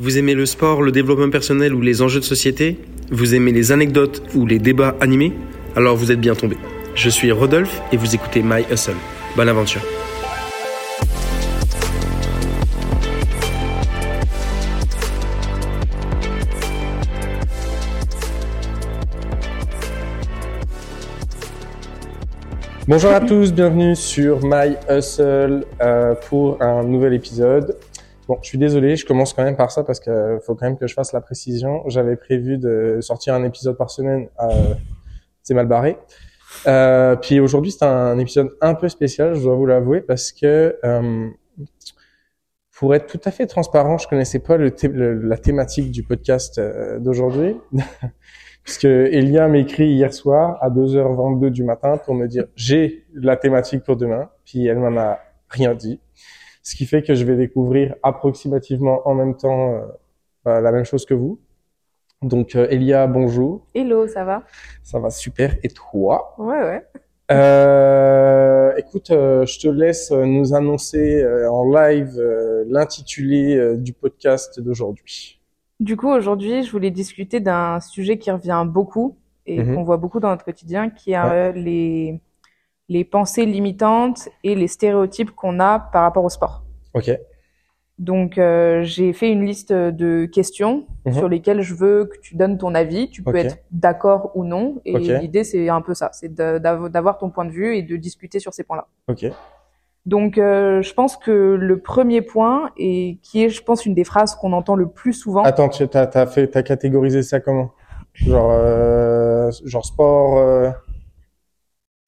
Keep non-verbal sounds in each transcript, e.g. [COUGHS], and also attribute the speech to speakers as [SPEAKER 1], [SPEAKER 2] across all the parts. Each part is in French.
[SPEAKER 1] Vous aimez le sport, le développement personnel ou les enjeux de société? Vous aimez les anecdotes ou les débats animés? Alors vous êtes bien tombé. Je suis Rodolphe et vous écoutez My Hustle. Bonne aventure.
[SPEAKER 2] Bonjour à tous, bienvenue sur My Hustle euh, pour un nouvel épisode. Bon, je suis désolé, je commence quand même par ça parce que faut quand même que je fasse la précision. J'avais prévu de sortir un épisode par semaine, euh, c'est mal barré. Euh, puis aujourd'hui, c'est un épisode un peu spécial, je dois vous l'avouer, parce que euh, pour être tout à fait transparent, je connaissais pas le, la thématique du podcast euh, d'aujourd'hui. [LAUGHS] puisque Elia m'écrit hier soir à 2h22 du matin pour me dire j'ai la thématique pour demain, puis elle m'en a rien dit. Ce qui fait que je vais découvrir approximativement en même temps euh, bah, la même chose que vous. Donc euh, Elia, bonjour.
[SPEAKER 3] Hello, ça va?
[SPEAKER 2] Ça va super. Et toi?
[SPEAKER 3] Ouais, ouais.
[SPEAKER 2] Euh, écoute, euh, je te laisse nous annoncer en live l'intitulé du podcast d'aujourd'hui.
[SPEAKER 3] Du coup, aujourd'hui, je voulais discuter d'un sujet qui revient beaucoup et
[SPEAKER 2] Mhm.
[SPEAKER 3] qu'on voit beaucoup dans notre quotidien, qui est
[SPEAKER 2] Ouais.
[SPEAKER 3] les, les pensées limitantes et les stéréotypes qu'on a par rapport au sport.
[SPEAKER 2] Ok.
[SPEAKER 3] Donc, euh, j'ai fait une liste de questions
[SPEAKER 2] Mhm.
[SPEAKER 3] sur lesquelles je veux que tu donnes ton avis. Tu peux être d'accord ou non. Et l'idée, c'est un peu ça, c'est d'avoir ton point de vue et de discuter sur ces points-là.
[SPEAKER 2] Ok.
[SPEAKER 3] Donc, euh, je pense que le premier point, et qui est, je pense, une des phrases qu'on entend le plus souvent,
[SPEAKER 2] Attends, tu fait t'as catégorisé ça comment? Genre euh, genre sport.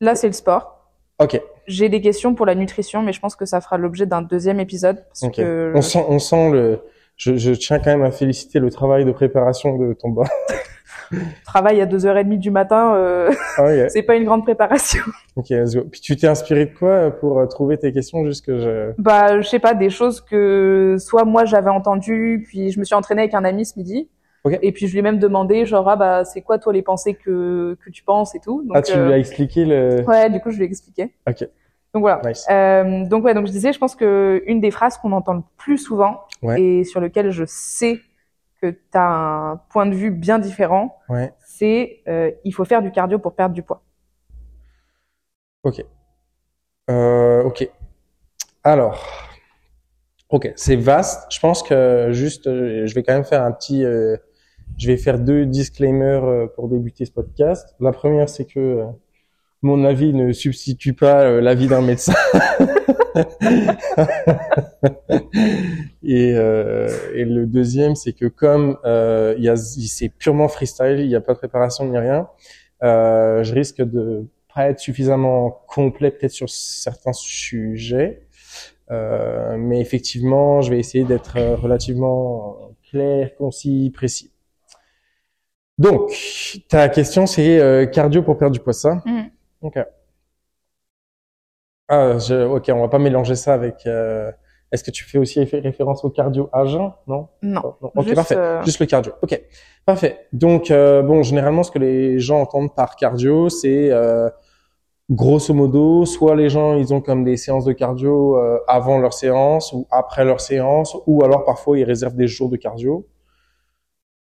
[SPEAKER 3] Là, c'est le sport.
[SPEAKER 2] Ok.
[SPEAKER 3] J'ai des questions pour la nutrition, mais je pense que ça fera l'objet d'un deuxième épisode. Parce
[SPEAKER 2] Ok.
[SPEAKER 3] que
[SPEAKER 2] On sent on sent le. Je, je tiens quand même à féliciter le travail de préparation de ton bas. [LAUGHS]
[SPEAKER 3] je travaille à 2h30 du matin, euh,
[SPEAKER 2] Ah ouais. [LAUGHS]
[SPEAKER 3] c'est pas une grande préparation.
[SPEAKER 2] Ok, let's go. Puis tu t'es inspiré de quoi euh, pour euh, trouver tes questions juste que je.
[SPEAKER 3] Bah, je sais pas, des choses que soit moi j'avais entendues, puis je me suis entraînée avec un ami ce midi. Et puis je lui ai même demandé, genre, ah bah, c'est quoi toi les pensées que, que tu penses et tout. Donc,
[SPEAKER 2] ah, tu
[SPEAKER 3] euh,
[SPEAKER 2] lui as expliqué le.
[SPEAKER 3] Ouais, du coup, je lui ai expliqué.
[SPEAKER 2] Ok.
[SPEAKER 3] Donc voilà.
[SPEAKER 2] Nice.
[SPEAKER 3] Euh, donc ouais, donc je disais, je pense que une des phrases qu'on entend le plus souvent
[SPEAKER 2] Ouais.
[SPEAKER 3] et sur lequel je sais que tu as un point de vue bien différent,
[SPEAKER 2] Ouais.
[SPEAKER 3] c'est euh, il faut faire du cardio pour perdre du poids.
[SPEAKER 2] Ok. Euh, ok. Alors. Ok, c'est vaste. Je pense que juste, euh, je vais quand même faire un petit. euh, je vais faire deux disclaimers euh, pour débuter ce podcast. La première, c'est que euh, mon avis ne substitue pas euh, l'avis d'un médecin. [LAUGHS] et, le deuxième, c'est que comme c'est purement freestyle, il n'y a pas de préparation ni rien, je risque de pas être suffisamment complet peut-être sur certains sujets. Mais effectivement, je vais essayer d'être relativement clair, concis, précis. Donc, ta question, c'est euh, cardio pour perdre du poids, ça?
[SPEAKER 3] Mhm.
[SPEAKER 2] Ok. Ah, je, ok, on va pas mélanger ça avec. euh, Est-ce que tu fais aussi référence au cardio à jeun? Non.
[SPEAKER 3] Non.
[SPEAKER 2] Non. Ok,
[SPEAKER 3] Juste,
[SPEAKER 2] parfait.
[SPEAKER 3] euh,
[SPEAKER 2] Juste le cardio. Ok, parfait. Donc, euh, bon, généralement, ce que les gens entendent par cardio, c'est euh, grosso modo, soit les gens, ils ont comme des séances de cardio euh, avant leur séance ou après leur séance, ou alors parfois ils réservent des jours de cardio.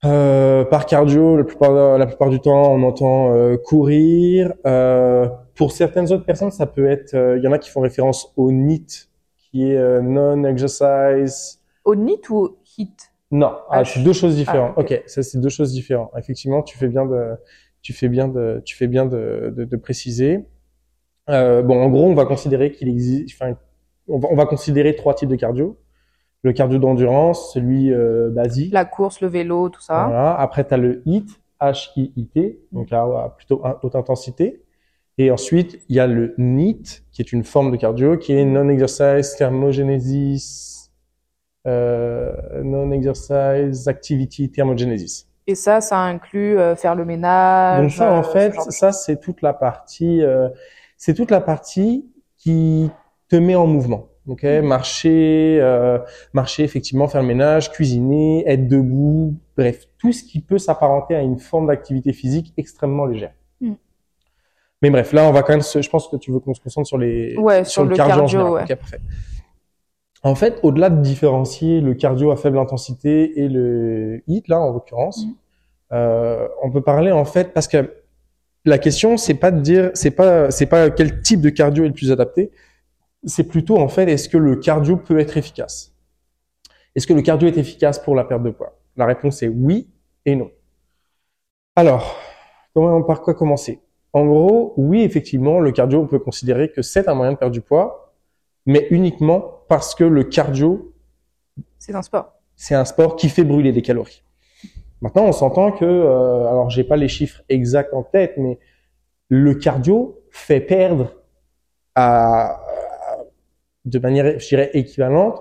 [SPEAKER 2] Euh, par cardio, la plupart, la plupart du temps, on entend euh, courir. Euh, pour certaines autres personnes, ça peut être, euh, il y en a qui font référence au NEAT, qui est euh, non-exercise
[SPEAKER 3] Au NIT ou au HIT
[SPEAKER 2] non, ah,
[SPEAKER 3] H.
[SPEAKER 2] c'est deux choses différentes.
[SPEAKER 3] Ah, ok.
[SPEAKER 2] ok, ça c'est deux choses différentes. Effectivement, tu fais bien de, tu fais bien de, tu fais bien de, de, de préciser. Euh, bon, en gros, on va considérer qu'il existe, enfin, on va, on va considérer trois types de cardio. Le cardio d'endurance, celui euh, basique.
[SPEAKER 3] La course, le vélo, tout ça.
[SPEAKER 2] Voilà. Après, tu as le HIIT, H-I-I-T, donc à, à plutôt à haute intensité. Et ensuite, il y a le NEAT, qui est une forme de cardio, qui est Non-Exercise Thermogenesis, euh, Non-Exercise Activity Thermogenesis.
[SPEAKER 3] Et ça, ça inclut euh, faire le ménage.
[SPEAKER 2] Donc ça, en
[SPEAKER 3] euh,
[SPEAKER 2] fait,
[SPEAKER 3] ce
[SPEAKER 2] ça, c'est toute la partie, euh, c'est toute la partie qui te met en mouvement. Ok, marcher, euh, marcher effectivement, faire le ménage, cuisiner, être debout, bref, tout ce qui peut s'apparenter à une forme d'activité physique extrêmement légère.
[SPEAKER 3] Mhm.
[SPEAKER 2] Mais bref, là, on va quand même, se, je pense que tu veux qu'on se concentre sur les,
[SPEAKER 3] Ouais, sur le
[SPEAKER 2] en
[SPEAKER 3] cardio, ouais.
[SPEAKER 2] Ok, parfait. en fait, au-delà de différencier le cardio à faible intensité et le HIIT, là, en l'occurrence,
[SPEAKER 3] Mhm.
[SPEAKER 2] euh, on peut parler, en fait, parce que la question, c'est pas de dire, c'est pas, c'est pas quel type de cardio est le plus adapté, c'est plutôt, en fait, est-ce que le cardio peut être efficace? Est-ce que le cardio est efficace pour la perte de poids? La réponse est oui et non. Alors, comment, par quoi commencer? En gros, oui, effectivement, le cardio, on peut considérer que c'est un moyen de perdre du poids, mais uniquement parce que le cardio,
[SPEAKER 3] C'est un sport.
[SPEAKER 2] c'est un sport qui fait brûler des calories. Maintenant, on s'entend que, euh, alors j'ai pas les chiffres exacts en tête, mais le cardio fait perdre à, à- de manière, je dirais, équivalente,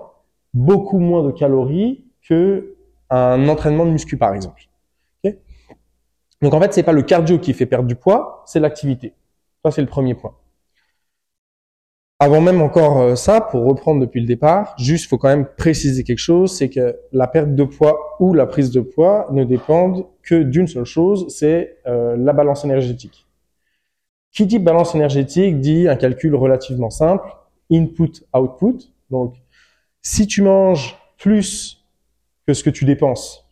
[SPEAKER 2] beaucoup moins de calories que un entraînement de muscu, par exemple. Donc en fait, c'est pas le cardio qui fait perdre du poids, c'est l'activité. Ça, c'est le premier point. Avant même encore euh, ça, pour reprendre depuis le départ, juste faut quand même préciser quelque chose, c'est que la perte de poids ou la prise de poids ne dépendent que d'une seule chose, c'est euh, la balance énergétique. Qui dit balance énergétique dit un calcul relativement simple, input-output. Donc, si tu manges plus que ce que tu dépenses,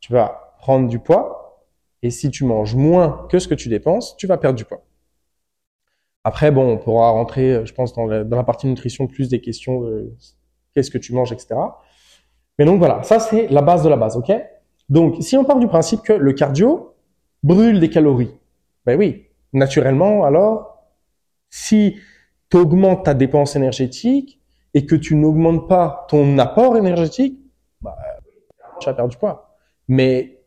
[SPEAKER 2] tu vas prendre du poids, et si tu manges moins que ce que tu dépenses, tu vas perdre du poids. Après, bon, on pourra rentrer, euh, je pense, dans la, partie nutrition plus des questions de qu'est-ce que tu manges, etc. Mais donc voilà, ça c'est la base de la base, ok? Donc, si on part du principe que le cardio brûle des calories, ben oui, naturellement, alors, si tu ta dépense énergétique et que tu n'augmentes pas ton apport énergétique, bah, tu vas perdre du poids. Mais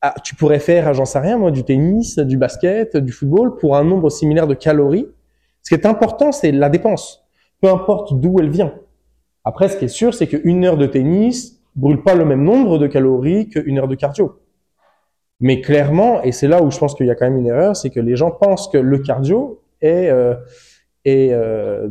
[SPEAKER 2] ah, tu pourrais faire, j'en sais rien moi, du tennis, du basket, du football pour un nombre similaire de calories. Ce qui est important, c'est la dépense, peu importe d'où elle vient. Après, ce qui est sûr, c'est qu'une heure de tennis brûle pas le même nombre de calories qu'une heure de cardio. Mais clairement, et c'est là où je pense qu'il y a quand même une erreur, c'est que les gens pensent que le cardio est, euh, euh,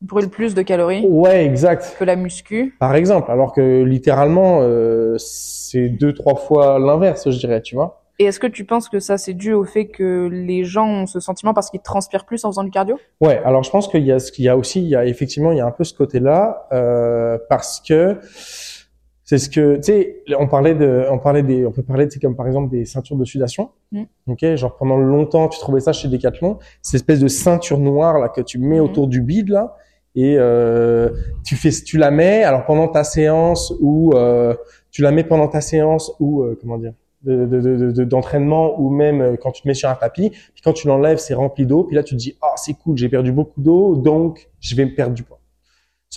[SPEAKER 3] Brûle plus de calories
[SPEAKER 2] ouais, exact.
[SPEAKER 3] que la muscu.
[SPEAKER 2] Par exemple, alors que littéralement, euh, c'est deux, trois fois l'inverse, je dirais, tu vois.
[SPEAKER 3] Et est-ce que tu penses que ça c'est dû au fait que les gens ont ce sentiment parce qu'ils transpirent plus en faisant du cardio?
[SPEAKER 2] Ouais, alors je pense qu'il y a ce qu'il y a aussi, il y a effectivement, il y a un peu ce côté-là, euh, parce que c'est ce que, tu sais, on parlait de, on parlait des, on peut parler, sais, comme par exemple des ceintures de sudation.
[SPEAKER 3] Mm.
[SPEAKER 2] Ok, genre pendant longtemps, tu trouvais ça chez Decathlon, cette espèce de ceinture noire là que tu mets
[SPEAKER 3] Mhm.
[SPEAKER 2] autour du bide là, et euh, tu fais, tu la mets, alors pendant ta séance ou euh, tu la mets pendant ta séance ou euh, comment dire, de, de, de, de- d'entraînement ou même euh, quand tu te mets sur un tapis, puis quand tu l'enlèves, c'est rempli d'eau, puis là tu te dis ah c'est cool, j'ai perdu beaucoup d'eau, donc je vais me perdre du poids.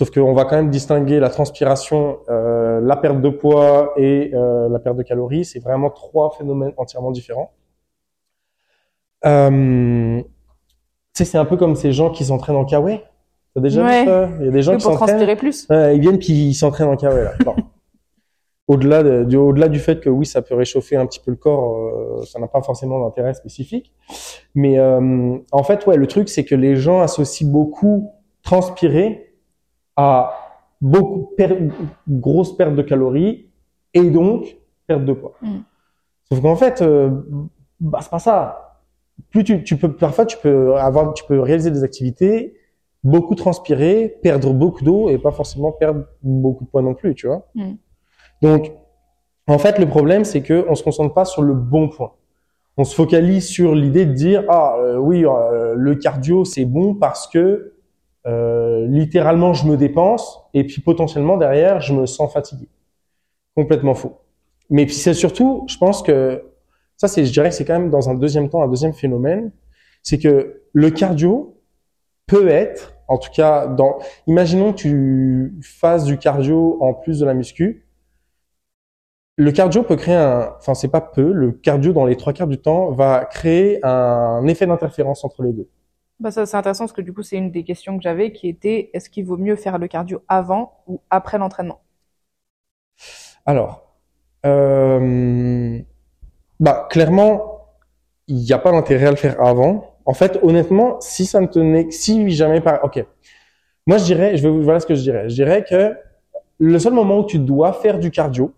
[SPEAKER 2] Sauf qu'on va quand même distinguer la transpiration, euh, la perte de poids et euh, la perte de calories. C'est vraiment trois phénomènes entièrement différents. Euh, c'est un peu comme ces gens qui s'entraînent en kawaii. T'as déjà
[SPEAKER 3] Ouais.
[SPEAKER 2] vu ça? Il y a des gens qui
[SPEAKER 3] pour
[SPEAKER 2] s'entraînent.
[SPEAKER 3] transpirer plus
[SPEAKER 2] ils viennent puis ils s'entraînent en kawaii [LAUGHS] au-delà de, du, au-delà du fait que oui, ça peut réchauffer un petit peu le corps, euh, ça n'a pas forcément d'intérêt spécifique. Mais en fait, ouais, le truc c'est que les gens associent beaucoup transpirer à beaucoup per- grosse perte de calories et donc perte de poids.
[SPEAKER 3] Mm.
[SPEAKER 2] Sauf qu'en fait, euh, bah, c'est pas ça. Plus tu, tu peux parfois tu peux avoir, tu peux réaliser des activités, beaucoup transpirer, perdre beaucoup d'eau et pas forcément perdre beaucoup de poids non plus, tu vois.
[SPEAKER 3] Mm.
[SPEAKER 2] Donc, en fait, le problème c'est que on se concentre pas sur le bon point. On se focalise sur l'idée de dire ah euh, oui euh, le cardio c'est bon parce que euh, littéralement je me dépense et puis potentiellement derrière je me sens fatigué. Complètement faux. Mais puis c'est surtout, je pense que ça c'est, je dirais que c'est quand même dans un deuxième temps un deuxième phénomène, c'est que le cardio peut être, en tout cas dans, imaginons que tu fasses du cardio en plus de la muscu. Le cardio peut créer un, enfin c'est pas peu, le cardio dans les trois quarts du temps va créer un effet d'interférence entre les deux.
[SPEAKER 3] Bah ça c'est intéressant parce que du coup c'est une des questions que j'avais qui était est-ce qu'il vaut mieux faire le cardio avant ou après l'entraînement?
[SPEAKER 2] Alors, euh, bah clairement, il n'y a pas d'intérêt à le faire avant. En fait, honnêtement, si ça ne tenait, si jamais par, ok, moi je dirais, je vais, voilà ce que je dirais. Je dirais que le seul moment où tu dois faire du cardio,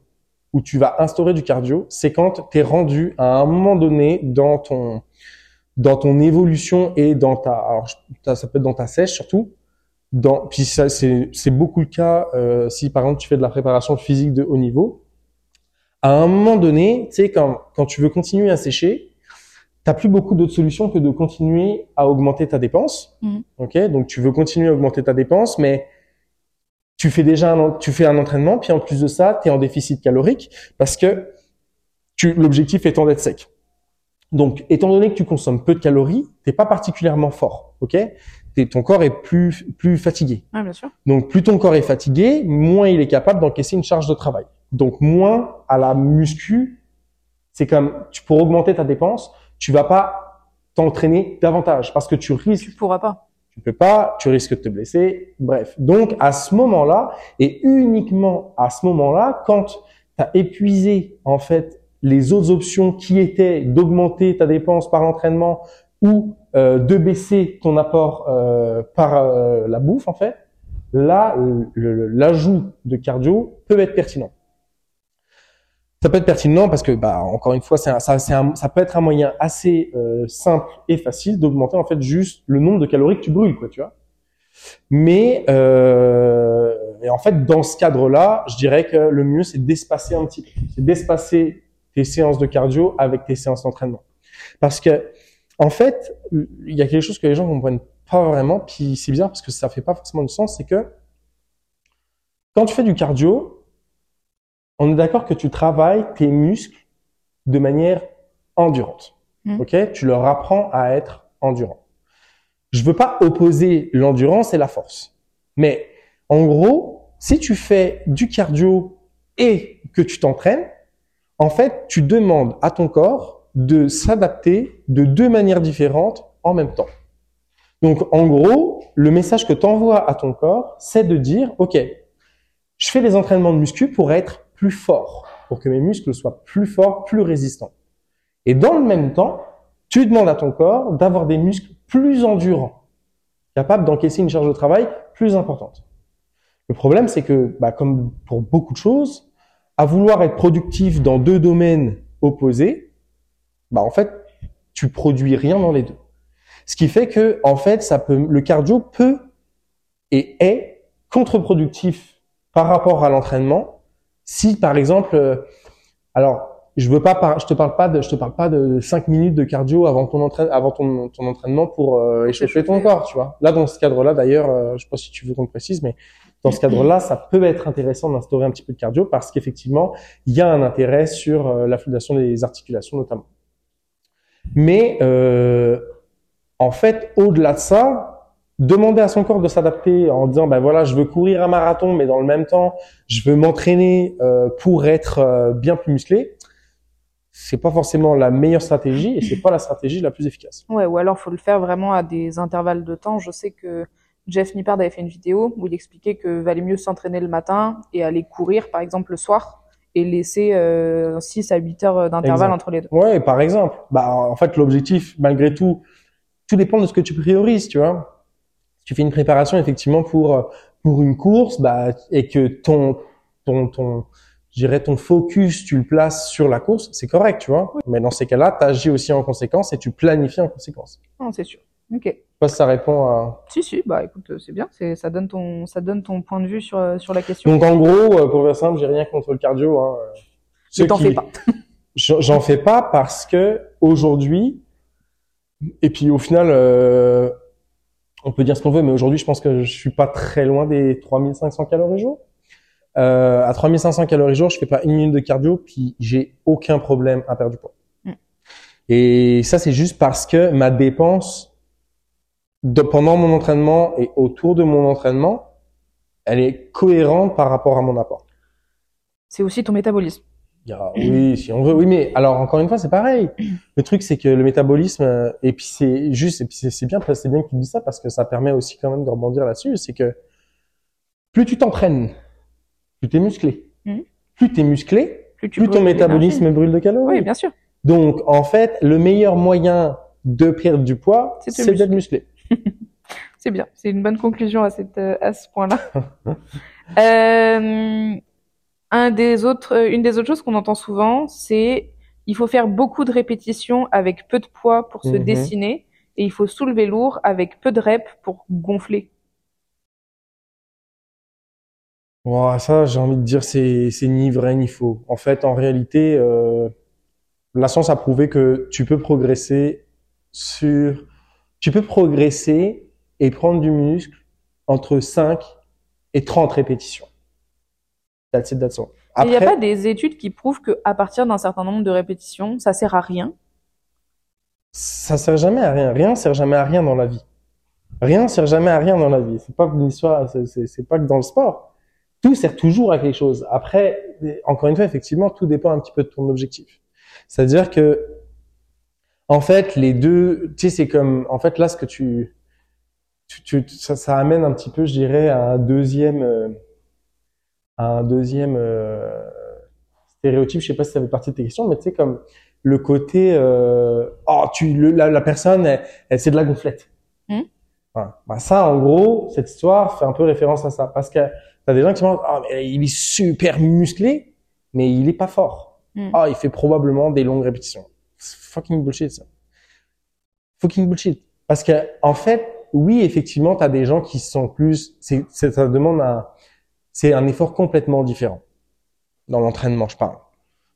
[SPEAKER 2] où tu vas instaurer du cardio, c'est quand tu es rendu à un moment donné dans ton dans ton évolution et dans ta, alors ça peut être dans ta sèche surtout, dans, puis ça, c'est, c'est beaucoup le cas euh, si par exemple tu fais de la préparation physique de haut niveau. À un moment donné, tu sais, quand, quand tu veux continuer à sécher, t'as plus beaucoup d'autres solutions que de continuer à augmenter ta dépense.
[SPEAKER 3] Mhm.
[SPEAKER 2] Ok, donc tu veux continuer à augmenter ta dépense, mais tu fais déjà un, tu fais un entraînement, puis en plus de ça, tu es en déficit calorique parce que tu, l'objectif étant d'être sec. Donc, étant donné que tu consommes peu de calories, t'es pas particulièrement fort, ok? T'es- Ton corps est plus plus fatigué.
[SPEAKER 3] Bien sûr.
[SPEAKER 2] Donc, plus ton corps est fatigué, moins il est capable d'encaisser une charge de travail. Donc, moins à la muscu, c'est comme tu pour augmenter ta dépense, tu vas pas t'entraîner davantage parce que tu risques
[SPEAKER 3] Tu pourras pas.
[SPEAKER 2] tu peux pas, tu risques de te blesser, bref. Donc à ce moment-là, et uniquement à ce moment-là, quand tu as épuisé en fait les autres options qui étaient d'augmenter ta dépense par l'entraînement ou euh, de baisser ton apport euh, par euh, la bouffe en fait, là l'ajout de cardio peut être pertinent. Ça peut être pertinent parce que, bah, encore une fois, un- ça, un- ça peut être un moyen assez euh, simple et facile d'augmenter en fait juste le nombre de calories que tu brûles, quoi, tu vois. Mais euh, et en fait, dans ce cadre-là, je dirais que le mieux c'est d'espacer un petit peu, c'est d'espacer tes séances de cardio avec tes séances d'entraînement, parce que en fait, il y a quelque chose que les gens comprennent pas vraiment, puis c'est bizarre parce que ça fait pas forcément du sens, c'est que quand tu fais du cardio, on est d'accord que tu travailles tes muscles de manière endurante.
[SPEAKER 3] Mhm.
[SPEAKER 2] Ok? Tu leur apprends à être endurant. Je veux pas opposer l'endurance et la force. Mais en gros, si tu fais du cardio et que tu t'entraînes, en fait, tu demandes à ton corps de s'adapter de deux manières différentes en même temps. Donc, en gros, le message que tu envoies à ton corps, c'est de dire, OK, je fais des entraînements de muscu pour être plus fort, pour que mes muscles soient plus forts, plus résistants. Et dans le même temps, tu demandes à ton corps d'avoir des muscles plus endurants, capables d'encaisser une charge de travail plus importante. Le problème, c'est que, bah, comme pour beaucoup de choses, à vouloir être productif dans deux domaines opposés, bah, en fait, tu produis rien dans les deux. Ce qui fait que, en fait, ça peut, le cardio peut et est contre-productif par rapport à l'entraînement. Si, par exemple, euh, alors, je veux pas, par- je te parle pas de, je te parle pas de 5 minutes de cardio avant ton entraîne, avant ton, ton entraînement pour euh, échauffer ton corps, tu vois. Là, dans ce cadre-là, d'ailleurs, euh, je sais pas si tu veux qu'on précise, mais dans ce cadre-là, ça peut être intéressant d'instaurer un petit peu de cardio parce qu'effectivement, il y a un intérêt sur euh, la fluidation des articulations notamment. Mais euh, en fait, au-delà de ça, demander à son corps de s'adapter en disant ben voilà, je veux courir un marathon, mais dans le même temps, je veux m'entraîner euh, pour être bien plus musclé. C'est pas forcément la meilleure stratégie et c'est pas la stratégie la plus efficace.
[SPEAKER 3] Ouais, ou alors faut le faire vraiment à des intervalles de temps. Je sais que Jeff Nippard avait fait une vidéo où il expliquait que valait mieux s'entraîner le matin et aller courir, par exemple, le soir et laisser euh, 6 à 8 heures d'intervalle entre les deux.
[SPEAKER 2] Ouais, par exemple. Bah, en fait, l'objectif, malgré tout, tout dépend de ce que tu priorises, tu vois. Si tu fais une préparation, effectivement, pour, pour une course, bah, et que ton, ton, ton, dirais, ton focus, tu le places sur la course, c'est correct, tu vois. Mais dans ces cas-là, tu agis aussi en conséquence et tu planifies en conséquence.
[SPEAKER 3] Non, c'est sûr. Ok.
[SPEAKER 2] Je sais pas si ça répond à...
[SPEAKER 3] Si, si, bah écoute, euh, c'est bien. C'est, ça donne ton, ça donne ton point de vue sur, euh, sur la question.
[SPEAKER 2] Donc, en gros, euh, pour faire simple, j'ai rien contre le cardio, hein. Ceux
[SPEAKER 3] t'en
[SPEAKER 2] qui-
[SPEAKER 3] fais pas.
[SPEAKER 2] J'en j'en fais pas parce que aujourd'hui, et puis au final, euh, on peut dire ce qu'on veut, mais aujourd'hui, je pense que je suis pas très loin des 3500 calories jour. Euh, à 3500 calories jour, je fais pas une minute de cardio, puis j'ai aucun problème à perdre du poids.
[SPEAKER 3] Mm.
[SPEAKER 2] Et ça, c'est juste parce que ma dépense de, pendant mon entraînement et autour de mon entraînement, elle est cohérente par rapport à mon apport.
[SPEAKER 3] C'est aussi ton métabolisme.
[SPEAKER 2] Oui, si on veut. Oui, mais alors encore une fois, c'est pareil. Le truc, c'est que le métabolisme, euh, et puis c'est juste, et puis c'est bien, c'est bien que tu dis ça parce que ça permet aussi quand même de rebondir là-dessus. C'est que plus tu t'entraînes, plus t'es musclé.
[SPEAKER 3] Mhm.
[SPEAKER 2] Plus t'es musclé,
[SPEAKER 3] Plus tu
[SPEAKER 2] plus ton métabolisme brûle de calories.
[SPEAKER 3] Oui, bien sûr.
[SPEAKER 2] Donc, en fait, le meilleur moyen de perdre du poids,
[SPEAKER 3] C'est
[SPEAKER 2] d'être musclé. [LAUGHS]
[SPEAKER 3] C'est bien. C'est une bonne conclusion à cette, euh, à ce point-là. [LAUGHS] euh, un des autres, euh, une des autres choses qu'on entend souvent, c'est il faut faire beaucoup de répétitions avec peu de poids pour se
[SPEAKER 2] Mhm.
[SPEAKER 3] dessiner et il faut soulever lourd avec peu de reps pour gonfler.
[SPEAKER 2] Ça, j'ai envie de dire, c'est c'est ni vrai ni faux. En fait, en réalité, euh, la science a prouvé que tu peux progresser sur, tu peux progresser et prendre du muscle entre 5 et 30 répétitions. That's it, that's all.
[SPEAKER 3] Il n'y a pas des études qui prouvent qu'à partir d'un certain nombre de répétitions, ça sert à rien?
[SPEAKER 2] ça sert jamais à rien. Rien sert jamais à rien dans la vie. Rien sert jamais à rien dans la vie. C'est pas une histoire, c'est pas que dans le sport. Tout sert toujours à quelque chose. Après, encore une fois, effectivement, tout dépend un petit peu de ton objectif. C'est-à-dire que, en fait, les deux, tu sais, c'est comme, en fait, là, ce que tu, tu, tu- ça, ça amène un petit peu, je dirais, à un deuxième, euh, à un deuxième euh, stéréotype. Je sais pas si ça fait partie de tes questions, mais tu sais, comme le côté, euh, oh, tu, le, la, la personne, elle, elle c'est de la gonflette.
[SPEAKER 3] Mhm.
[SPEAKER 2] Voilà. Bah, ça, en gros, cette histoire fait un peu référence à ça, parce que t'as des gens qui disent, ah, mais il est super musclé, mais il est pas fort.
[SPEAKER 3] Mhm.
[SPEAKER 2] Ah, il fait probablement des longues répétitions. Fucking bullshit, ça. Fucking bullshit. Parce que, en fait, oui, effectivement, t'as des gens qui sont plus, c'est- ça demande un, c'est un effort complètement différent. Dans l'entraînement, je parle.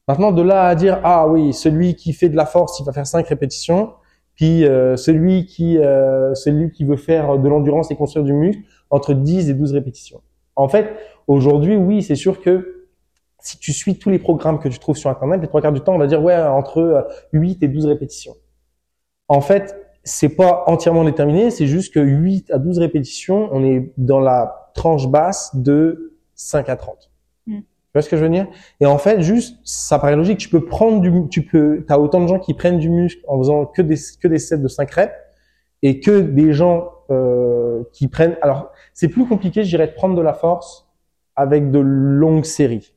[SPEAKER 2] Maintenant, de là à dire, ah oui, celui qui fait de la force, il va faire cinq répétitions, puis euh, celui qui, euh, celui qui veut faire de l'endurance et construire du muscle, entre 10 et 12 répétitions. En fait, aujourd'hui, oui, c'est sûr que si tu suis tous les programmes que tu trouves sur Internet, les trois quarts du temps, on va dire, ouais, entre euh, 8 et 12 répétitions. En fait, c'est pas entièrement déterminé, c'est juste que 8 à 12 répétitions, on est dans la tranche basse de 5 à 30.
[SPEAKER 3] Mm.
[SPEAKER 2] Tu vois ce que je veux dire? Et en fait, juste, ça paraît logique, tu peux prendre du, tu peux, t'as autant de gens qui prennent du muscle en faisant que des, que des sets de 5 reps et que des gens euh, qui prennent. Alors, c'est plus compliqué, je dirais, de prendre de la force avec de longues séries.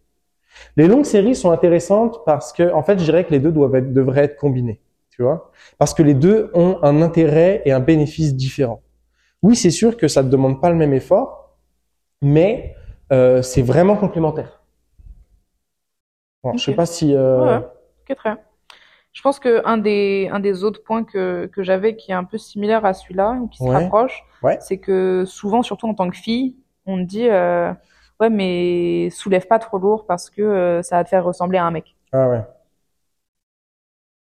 [SPEAKER 2] Les longues séries sont intéressantes parce que, en fait, je dirais que les deux doivent être, devraient être combinés. Tu vois? Parce que les deux ont un intérêt et un bénéfice différent. Oui, c'est sûr que ça ne demande pas le même effort, mais euh, c'est vraiment complémentaire. Bon, Je sais pas si. Euh...
[SPEAKER 3] Ouais. Ok, très bien. Je pense que un des, un des autres points que, que j'avais qui est un peu similaire à celui-là, ou qui se
[SPEAKER 2] Ouais.
[SPEAKER 3] rapproche,
[SPEAKER 2] Ouais.
[SPEAKER 3] c'est que souvent, surtout en tant que fille, on dit, euh, ouais, mais soulève pas trop lourd parce que euh, ça va te faire ressembler à un mec.
[SPEAKER 2] Ah ouais.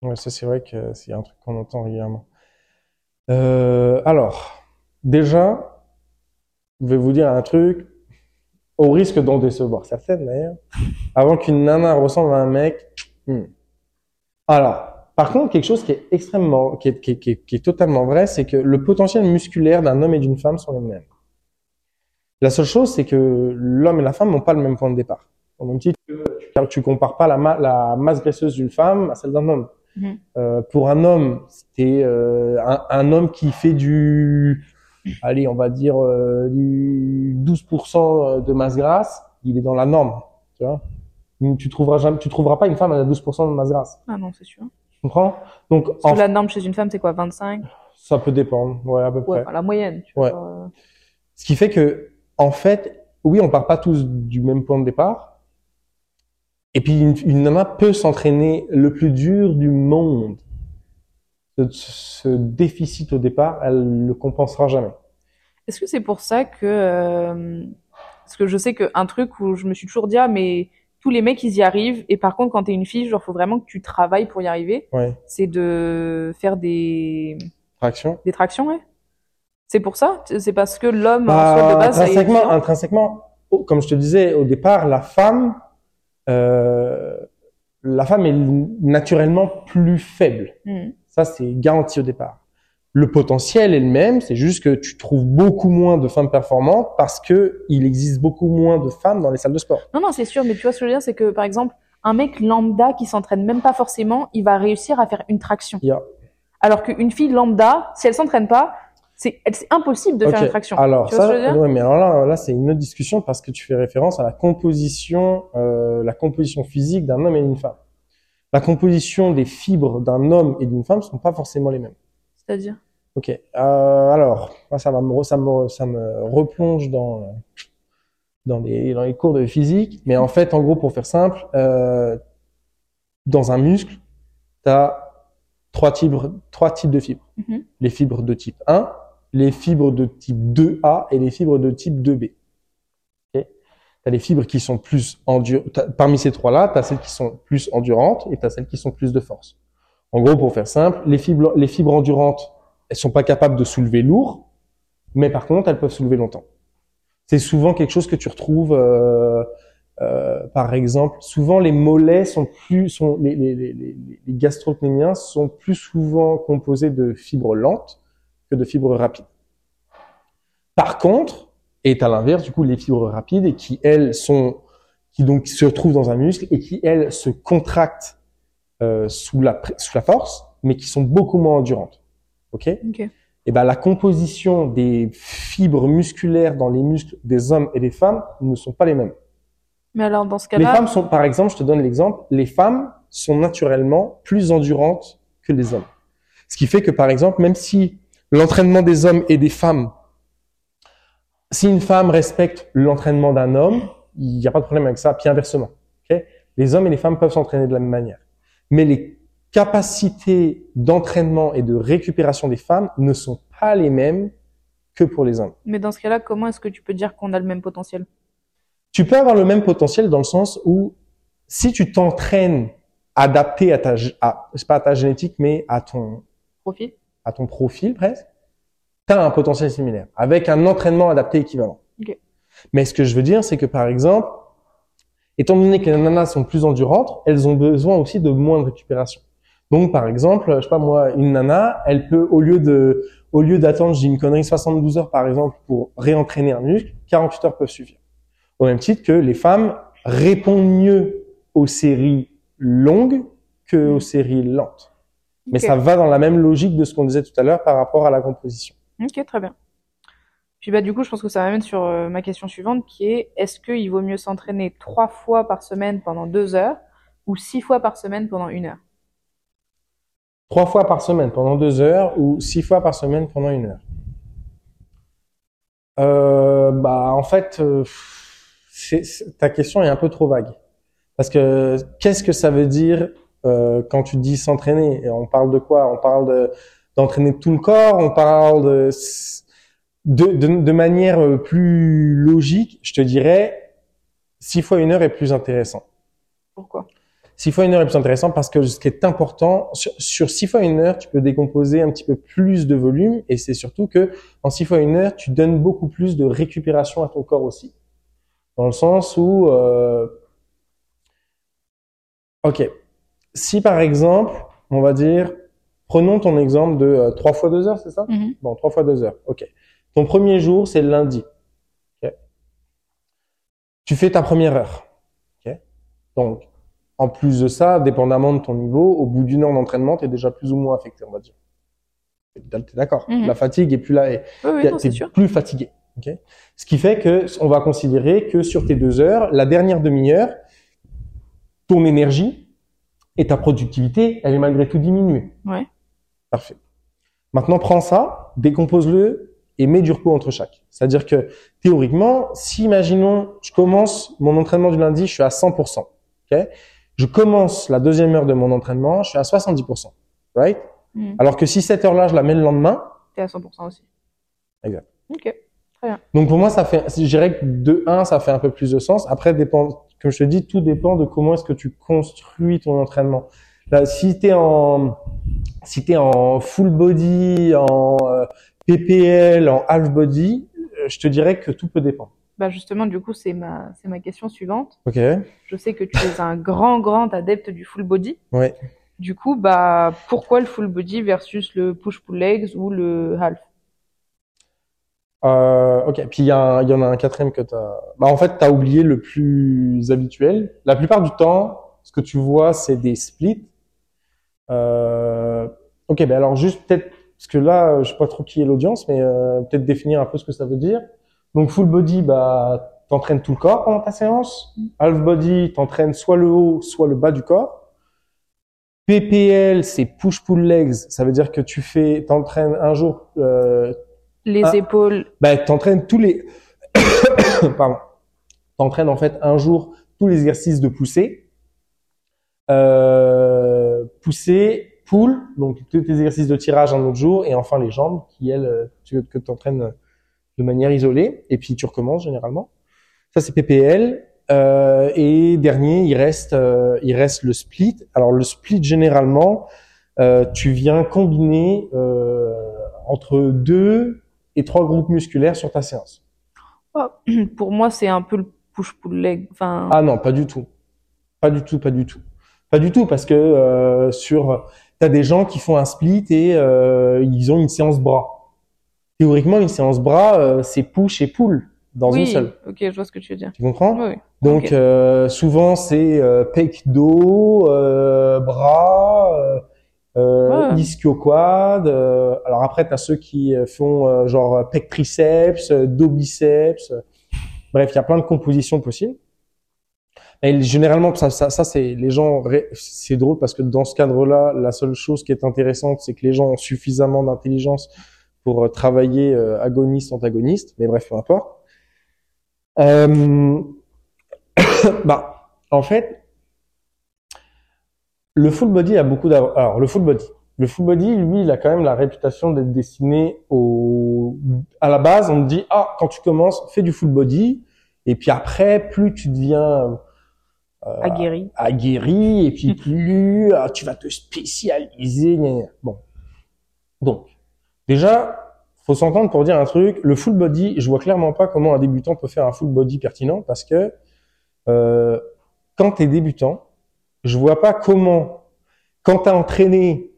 [SPEAKER 2] Ouais, ça c'est vrai que c'est un truc qu'on entend régulièrement. Euh, alors, déjà, je vais vous dire un truc, au risque d'en décevoir certaines d'ailleurs, avant qu'une nana ressemble à un mec. hmm. Alors, par contre, quelque chose qui est extrêmement, qui est, qui est- totalement vrai, c'est que le potentiel musculaire d'un homme et d'une femme sont les mêmes. La seule chose, c'est que l'homme et la femme n'ont pas le même point de départ. Au même titre que tu, compares pas la, ma- la masse graisseuse d'une femme à celle d'un homme.
[SPEAKER 3] Mhm.
[SPEAKER 2] Euh, pour un homme, c'était euh, un, un homme qui fait du, allez, on va dire euh, du 12% de masse grasse, il est dans la norme, tu vois. Tu trouveras jamais, tu trouveras pas une femme à 12% de masse grasse.
[SPEAKER 3] Ah non, c'est sûr.
[SPEAKER 2] Tu comprends? Donc,
[SPEAKER 3] Parce
[SPEAKER 2] en-
[SPEAKER 3] que la norme chez une femme, c'est quoi, 25?
[SPEAKER 2] ça peut dépendre, ouais, à peu
[SPEAKER 3] Ouais,
[SPEAKER 2] près.
[SPEAKER 3] enfin, la moyenne, tu
[SPEAKER 2] Ouais.
[SPEAKER 3] vois.
[SPEAKER 2] Ce qui fait que, en fait, oui, on part pas tous du même point de départ. Et puis, une, une nana peut s'entraîner le plus dur du monde. Ce, ce déficit au départ, elle le compensera jamais.
[SPEAKER 3] Est-ce que c'est pour ça que, euh, parce que je sais qu'un truc où je me suis toujours dit, ah, mais tous les mecs, ils y arrivent, et par contre, quand t'es une fille, genre, faut vraiment que tu travailles pour y arriver,
[SPEAKER 2] Ouais.
[SPEAKER 3] c'est de faire des,
[SPEAKER 2] Traction.
[SPEAKER 3] des tractions, ouais. C'est pour ça? C'est parce que l'homme, en
[SPEAKER 2] Bah,
[SPEAKER 3] soi, de base,
[SPEAKER 2] intrinsèquement, intrinsèquement, oh, comme je te disais au départ, la femme, euh, la femme est naturellement plus faible.
[SPEAKER 3] Mhm.
[SPEAKER 2] Ça, c'est garanti au départ. Le potentiel est le même, c'est juste que tu trouves beaucoup moins de femmes performantes parce que il existe beaucoup moins de femmes dans les salles de sport.
[SPEAKER 3] Non, non, c'est sûr, mais tu vois ce que je veux dire, c'est que, par exemple, un mec lambda qui s'entraîne même pas forcément, il va réussir à faire une traction.
[SPEAKER 2] Yeah.
[SPEAKER 3] Alors qu'une fille lambda, si elle s'entraîne pas, c'est impossible de faire une traction.
[SPEAKER 2] Alors
[SPEAKER 3] tu vois
[SPEAKER 2] ça,
[SPEAKER 3] ce que je veux dire?
[SPEAKER 2] ouais, mais alors là, là, c'est une autre discussion parce que tu fais référence à la composition, euh, la composition physique d'un homme et d'une femme. La composition des fibres d'un homme et d'une femme sont pas forcément les mêmes.
[SPEAKER 3] C'est-à-dire?
[SPEAKER 2] Ok. Euh, alors, ça va me, ça me, ça me replonge dans dans les dans les cours de physique. Mais en fait, en gros, pour faire simple, euh, dans un muscle, tu as trois types trois types de fibres.
[SPEAKER 3] Mhm.
[SPEAKER 2] Les fibres de type 1, les fibres de type 2A et les fibres de type 2B. Ok Tu as les fibres qui sont plus endurantes. Parmi ces trois-là, tu as celles qui sont plus endurantes et tu as celles qui sont plus de force. En gros, pour faire simple, les fibres, les fibres endurantes, elles sont pas capables de soulever lourd, mais par contre, elles peuvent soulever longtemps. C'est souvent quelque chose que tu retrouves, euh, euh, par exemple, souvent les mollets sont plus, sont les, les, les, les gastrocnémiens sont plus souvent composés de fibres lentes que de fibres rapides. Par contre, et à l'inverse, du coup, les fibres rapides et qui elles sont, qui donc se retrouvent dans un muscle et qui elles se contractent euh, sous la sous la force, mais qui sont beaucoup moins endurantes. Ok? Et ben la composition des fibres musculaires dans les muscles des hommes et des femmes ne sont pas les mêmes.
[SPEAKER 3] Mais alors, dans ce
[SPEAKER 2] Les
[SPEAKER 3] cas-là,
[SPEAKER 2] femmes sont, par exemple, je te donne l'exemple, les femmes sont naturellement plus endurantes que les hommes. Ce qui fait que, par exemple, même si l'entraînement des hommes et des femmes, si une femme respecte l'entraînement d'un homme, il n'y a pas de problème avec ça, puis inversement. les hommes et les femmes peuvent s'entraîner de la même manière. Mais les capacités d'entraînement et de récupération des femmes ne sont pas les mêmes que pour les hommes.
[SPEAKER 3] mais dans ce cas-là, comment est-ce que tu peux dire qu'on a le même potentiel?
[SPEAKER 2] Tu peux avoir le même potentiel dans le sens où si tu t'entraînes adapté à ta, à, pas à ta génétique, mais à ton,
[SPEAKER 3] Profil?
[SPEAKER 2] À ton profil presque, tu as un potentiel similaire avec un entraînement adapté équivalent. Mais ce que je veux dire, c'est que par exemple, étant donné que les nanas sont plus endurantes, elles ont besoin aussi de moins de récupération. Donc par exemple, je sais pas moi, une nana, elle peut au lieu de au lieu d'attendre, dis une connerie, 72 heures par exemple pour réentraîner un muscle, 48 heures peuvent suffire. Au même titre que les femmes répondent mieux aux séries longues que aux séries lentes. Mais ça va dans la même logique de ce qu'on disait tout à l'heure par rapport à la composition.
[SPEAKER 3] Ok, très bien. Puis bah du coup, je pense que ça m'amène sur euh, ma question suivante qui est est-ce qu'il vaut mieux s'entraîner trois fois par semaine pendant deux heures ou six fois par semaine pendant une heure?
[SPEAKER 2] Trois fois par semaine pendant deux heures ou six fois par semaine pendant une heure? Euh, bah en fait, euh, ta question est un peu trop vague. Parce que qu'est-ce que ça veut dire euh, quand tu dis s'entraîner On parle de quoi? On parle de d'entraîner tout le corps. On parle de de, de, de manière euh, plus logique. Je te dirais six fois une heure est plus intéressant.
[SPEAKER 3] Pourquoi?
[SPEAKER 2] Six fois une heure est plus intéressant parce que ce qui est important, sur, sur six fois une heure, tu peux décomposer un petit peu plus de volume et c'est surtout que en six fois une heure, tu donnes beaucoup plus de récupération à ton corps aussi. Dans le sens où, euh, ok, si par exemple, on va dire, prenons ton exemple de euh, trois fois deux heures, c'est ça?
[SPEAKER 3] Mhm.
[SPEAKER 2] Bon, trois fois deux heures, ok. Ton premier jour, c'est lundi. ok? Tu fais ta première heure. ok? Donc, en plus de ça, dépendamment de ton niveau, au bout d'une heure d'entraînement, tu es déjà plus ou moins affecté, on va dire. T'es d'accord?
[SPEAKER 3] Mhm.
[SPEAKER 2] La fatigue est plus là. et
[SPEAKER 3] Oui, oui,
[SPEAKER 2] t'es
[SPEAKER 3] sûr.
[SPEAKER 2] plus fatigué. ok? Ce qui fait que on va considérer que sur tes deux heures, la dernière demi-heure, ton énergie et ta productivité, elle est malgré tout diminuée.
[SPEAKER 3] Ouais.
[SPEAKER 2] Parfait. Maintenant, prends ça, décompose-le et mets du repos entre chaque. C'est-à-dire que théoriquement, si imaginons, je commence mon entraînement du lundi, je suis à 100%. ok? Je commence la deuxième heure de mon entraînement, je suis à 70%. Right?
[SPEAKER 3] Mhm.
[SPEAKER 2] Alors que si cette heure-là, je la mets le lendemain,
[SPEAKER 3] T'es à 100% aussi.
[SPEAKER 2] Exact.
[SPEAKER 3] Ok.
[SPEAKER 2] Donc pour moi, ça fait, je dirais que de 1, ça fait un peu plus de sens. Après, dépend, comme je te dis, tout dépend de comment est-ce que tu construis ton entraînement. Là, si t'es en, si t'es en full body, en euh, PPL, en half body, euh, je te dirais que tout peut dépendre.
[SPEAKER 3] Bah justement, du coup, c'est ma, c'est ma question suivante.
[SPEAKER 2] Ok.
[SPEAKER 3] Je sais que tu es un grand, grand adepte du full body.
[SPEAKER 2] Ouais.
[SPEAKER 3] Du coup, bah, pourquoi le full body versus le push-pull legs ou le half?
[SPEAKER 2] Euh, ok. Puis il y, y en a un quatrième que t'as. Bah en fait, t'as oublié le plus habituel. La plupart du temps, ce que tu vois, c'est des splits. Euh, ok. Ben alors juste peut-être parce que là, je sais pas trop qui est l'audience, mais euh, peut-être définir un peu ce que ça veut dire. Donc full body, bah t'entraînes tout le corps pendant ta séance. Half body, t'entraînes soit le haut, soit le bas du corps. PPL, c'est push-pull legs. Ça veut dire que tu fais, t'entraînes un jour euh,
[SPEAKER 3] Les
[SPEAKER 2] Ah.
[SPEAKER 3] épaules,
[SPEAKER 2] bah, t'entraînes tous les, [COUGHS] pardon, t'entraînes en fait un jour tous les exercices de poussée, euh, poussée, pull, donc tous tes exercices de tirage un autre jour, et enfin les jambes qui elles, tu, que t'entraînes de manière isolée, et puis tu recommences généralement. Ça c'est PPL. Euh, et dernier, il reste, euh, il reste le split. Alors le split généralement, euh, tu viens combiner euh, entre deux et trois groupes musculaires sur ta séance.
[SPEAKER 3] Oh, [CLEARS THROAT] Pour moi, c'est un peu le push-pull leg. Enfin,
[SPEAKER 2] Ah non, pas du tout, pas du tout, pas du tout, pas du tout, parce que euh, sur, t'as des gens qui font un split et euh, ils ont une séance bras. Théoriquement, une séance bras, euh, c'est push et pull dans
[SPEAKER 3] oui,
[SPEAKER 2] une seule.
[SPEAKER 3] ok, je vois ce que tu veux dire.
[SPEAKER 2] Tu comprends?
[SPEAKER 3] Oui, oui.
[SPEAKER 2] Donc euh, souvent c'est pec dos, bras, euh, euh,
[SPEAKER 3] Ouais.
[SPEAKER 2] ischio quad. euh, alors après t'as ceux qui euh, font euh, genre pec triceps, euh, dos biceps. euh, bref, il y a plein de compositions possibles. Et généralement ça, ça, ça c'est les gens. ré- C'est drôle parce que dans ce cadre-là, la seule chose qui est intéressante, c'est que les gens ont suffisamment d'intelligence pour euh, travailler euh, agoniste antagoniste. Mais bref, peu importe. Euh, [COUGHS] bah, en fait, le full body a beaucoup d'avantages. Alors, le full body. Le full body, lui, il a quand même la réputation d'être destiné au, à la base, on te dit, ah, quand tu commences, fais du full body. Et puis après, plus tu deviens
[SPEAKER 3] Aguerri.
[SPEAKER 2] aguerri, et puis [LAUGHS] plus ah, tu vas te spécialiser. gna, gna. Bon. Donc, déjà, faut s'entendre pour dire un truc. Le full body, je vois clairement pas comment un débutant peut faire un full body pertinent parce que euh, quand tu es débutant, je vois pas comment, quand tu as entraîné,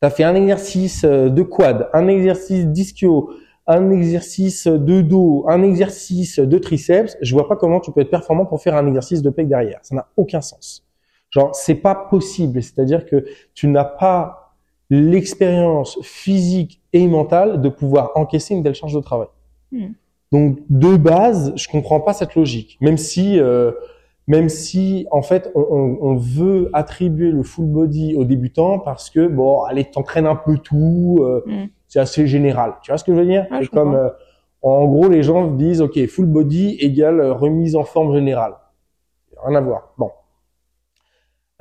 [SPEAKER 2] tu as fait un exercice euh, de quad, un exercice d'ischio, un exercice de dos, un exercice de triceps, je vois pas comment tu peux être performant pour faire un exercice de pec derrière. Ça n'a aucun sens. Genre, c'est pas possible. C'est-à-dire que tu n'as pas l'expérience physique et mentale de pouvoir encaisser une telle charge de travail.
[SPEAKER 3] Hmm.
[SPEAKER 2] Donc, de base, je comprends pas cette logique. Même si, euh, même si, en fait, on, on- on veut attribuer le full body aux débutants parce que, bon, allez, t'entraînes un peu tout, euh,
[SPEAKER 3] Hmm.
[SPEAKER 2] c'est assez général. Tu vois ce que je veux dire?
[SPEAKER 3] Je
[SPEAKER 2] comme, euh, en gros, les gens disent, ok, full body égale euh, remise en forme générale. Rien à voir. Bon.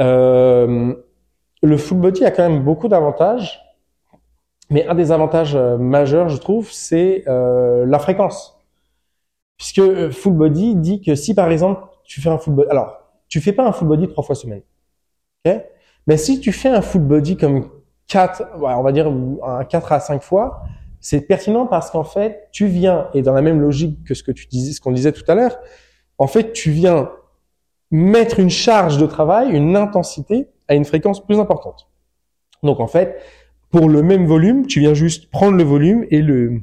[SPEAKER 2] Euh, le full body a quand même beaucoup d'avantages, mais un des avantages euh, majeurs, je trouve, c'est euh, la fréquence. Puisque full body dit que si par exemple tu fais un full body, alors tu fais pas un full body trois fois semaine, ok? Mais si tu fais un full body comme quatre, on va dire un quatre à cinq fois, c'est pertinent parce qu'en fait tu viens et dans la même logique que ce que tu disais, ce qu'on disait tout à l'heure, en fait tu viens mettre une charge de travail, une intensité à une fréquence plus importante. Donc en fait, pour le même volume, tu viens juste prendre le volume et le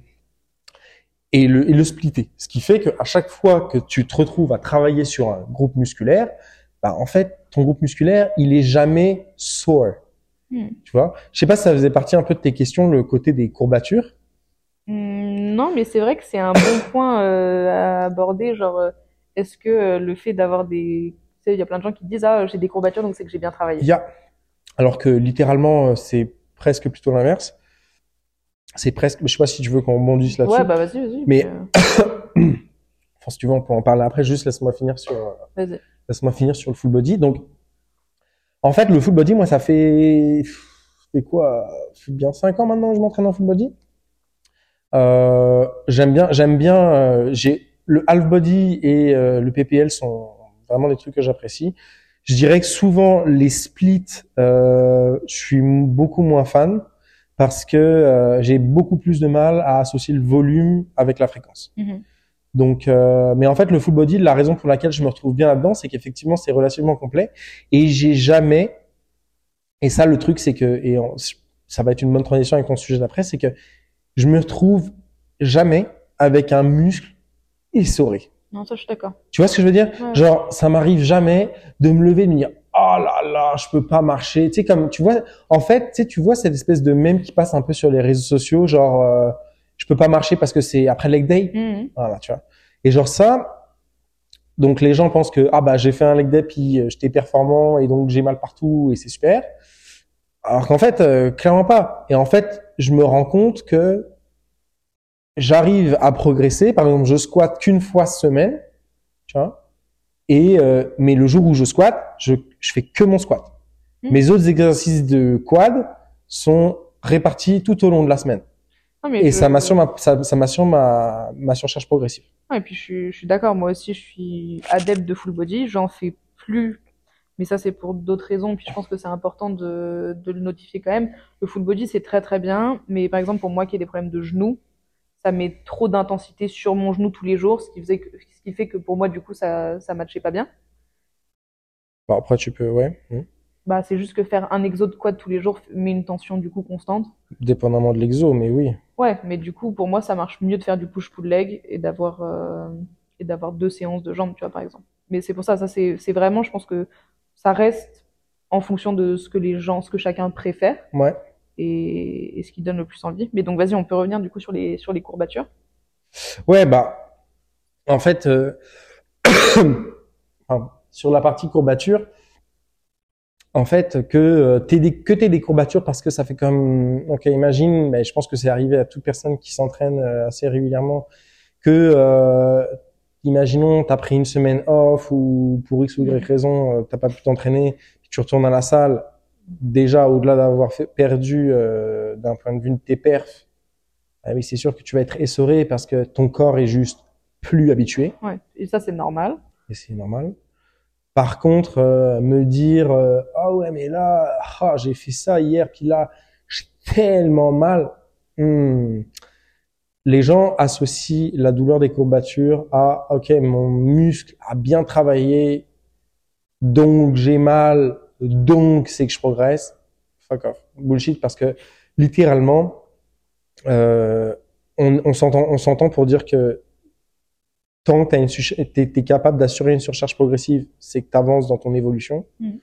[SPEAKER 2] et le, et le splitter. Ce qui fait qu'à chaque fois que tu te retrouves à travailler sur un groupe musculaire, bah, en fait, ton groupe musculaire, il est jamais sore.
[SPEAKER 3] Hmm.
[SPEAKER 2] Tu vois? Je sais pas si ça faisait partie un peu de tes questions, le côté des courbatures.
[SPEAKER 3] Hmm, Non, mais c'est vrai que c'est un bon [COUGHS] point euh, à aborder. Genre, euh, est-ce que euh, le fait d'avoir des... Tu sais, il y a plein de gens qui disent, ah, j'ai des courbatures, donc c'est que j'ai bien travaillé.
[SPEAKER 2] Il y a, alors que littéralement, euh, c'est presque plutôt l'inverse. C'est presque, je sais pas si tu veux qu'on rebondisse là-dessus.
[SPEAKER 3] Ouais, bah vas-y, vas-y.
[SPEAKER 2] Mais-
[SPEAKER 3] euh, [COUGHS]
[SPEAKER 2] Enfin, si tu veux, on peut en parler après. Juste laisse-moi finir sur, euh, laisse-moi finir sur le full body. Donc, en fait, le full body, moi, ça fait, fait quoi? Ça fait bien cinq ans maintenant que je m'entraîne en full body? Euh, j'aime bien, j'aime bien, euh, j'ai, le half body et le PPL sont vraiment des trucs que j'apprécie. Je dirais que souvent, les splits, euh, je suis beaucoup moins fan parce que euh, j'ai beaucoup plus de mal à associer le volume avec la fréquence.
[SPEAKER 3] Mhm.
[SPEAKER 2] Donc, euh, mais en fait, le full body, la raison pour laquelle je me retrouve bien là-dedans, c'est qu'effectivement, c'est relativement complet et j'ai jamais. Et ça, le truc, c'est que et on- ça va être une bonne transition avec mon sujet d'après, c'est que je me retrouve jamais avec un muscle essoré.
[SPEAKER 3] Non, ça, je suis d'accord.
[SPEAKER 2] Tu vois ce que je veux dire?
[SPEAKER 3] Ouais.
[SPEAKER 2] Genre, ça m'arrive jamais de me lever et de me dire là là, je peux pas marcher. Tu sais comme tu vois, en fait, tu sais, tu vois cette espèce de mème qui passe un peu sur les réseaux sociaux, genre euh, je peux pas marcher parce que c'est après leg day.
[SPEAKER 3] Mhm.
[SPEAKER 2] Voilà, tu vois. Et genre ça, donc les gens pensent que ah bah j'ai fait un leg day puis euh, j'étais performant et donc j'ai mal partout et c'est super. Alors qu'en fait, euh, clairement pas. Et en fait, je me rends compte que j'arrive à progresser. Par exemple, je squatte qu'une fois semaine, tu vois. Et euh, mais le jour où je squatte, je je fais que mon squat.
[SPEAKER 3] Mhm.
[SPEAKER 2] Mes autres exercices de quad sont répartis tout au long de la semaine.
[SPEAKER 3] Mais
[SPEAKER 2] Et
[SPEAKER 3] je-
[SPEAKER 2] ça m'assure ma, ça, ça m'assure ma, ma surcharge progressive.
[SPEAKER 3] Ouais, et puis je suis, je suis d'accord, moi aussi je suis adepte de full body, j'en fais plus, mais ça c'est pour d'autres raisons, puis je pense que c'est important de, de le notifier quand même. Le full body c'est très très bien, mais par exemple pour moi qui ai des problèmes de genoux, ça met trop d'intensité sur mon genou tous les jours, ce qui faisait que, ce qui fait que pour moi du coup ça, ça matchait pas bien.
[SPEAKER 2] Bon, après, tu peux, ouais, hmm.
[SPEAKER 3] Bah c'est juste que faire un exo de quad tous les jours met une tension du coup constante.
[SPEAKER 2] dépendamment de l'exo, mais oui.
[SPEAKER 3] Ouais, mais du coup, pour moi, ça marche mieux de faire du push-pull leg et d'avoir euh, et d'avoir deux séances de jambes, tu vois, par exemple. Mais c'est pour ça, ça c'est c'est vraiment, je pense que ça reste en fonction de ce que les gens, ce que chacun préfère
[SPEAKER 2] Ouais.
[SPEAKER 3] et, et ce qui donne le plus envie. Mais donc, vas-y, on peut revenir du coup sur les sur les courbatures.
[SPEAKER 2] Ouais, bah, en fait, euh, [COUGHS] sur la partie courbature, en fait, que euh, t'aies des, que t'aies des courbatures parce que ça fait comme, ok, imagine, mais je pense que c'est arrivé à toute personne qui s'entraîne euh, assez régulièrement, que, euh, imaginons, t'as pris une semaine off ou pour X ou Y raison, euh, t'as pas pu t'entraîner, tu retournes à la salle, déjà, au-delà d'avoir fait- perdu, euh, d'un point de vue de tes perfs, ah oui, c'est sûr que tu vas être essoré parce que ton corps est juste plus habitué,
[SPEAKER 3] Ouais, et ça c'est normal.
[SPEAKER 2] et c'est normal. Par contre, euh, me dire euh, ah ouais mais là ah, j'ai fait ça hier puis là j'ai tellement mal. Hmm. Les gens associent la douleur des courbatures à ok mon muscle a bien travaillé donc j'ai mal donc c'est que je progresse. Fuck off bullshit parce que littéralement euh, on, s'entend pour dire que tant que tu es, capable d'assurer une surcharge progressive, c'est que tu avances dans ton évolution.
[SPEAKER 3] Mhm.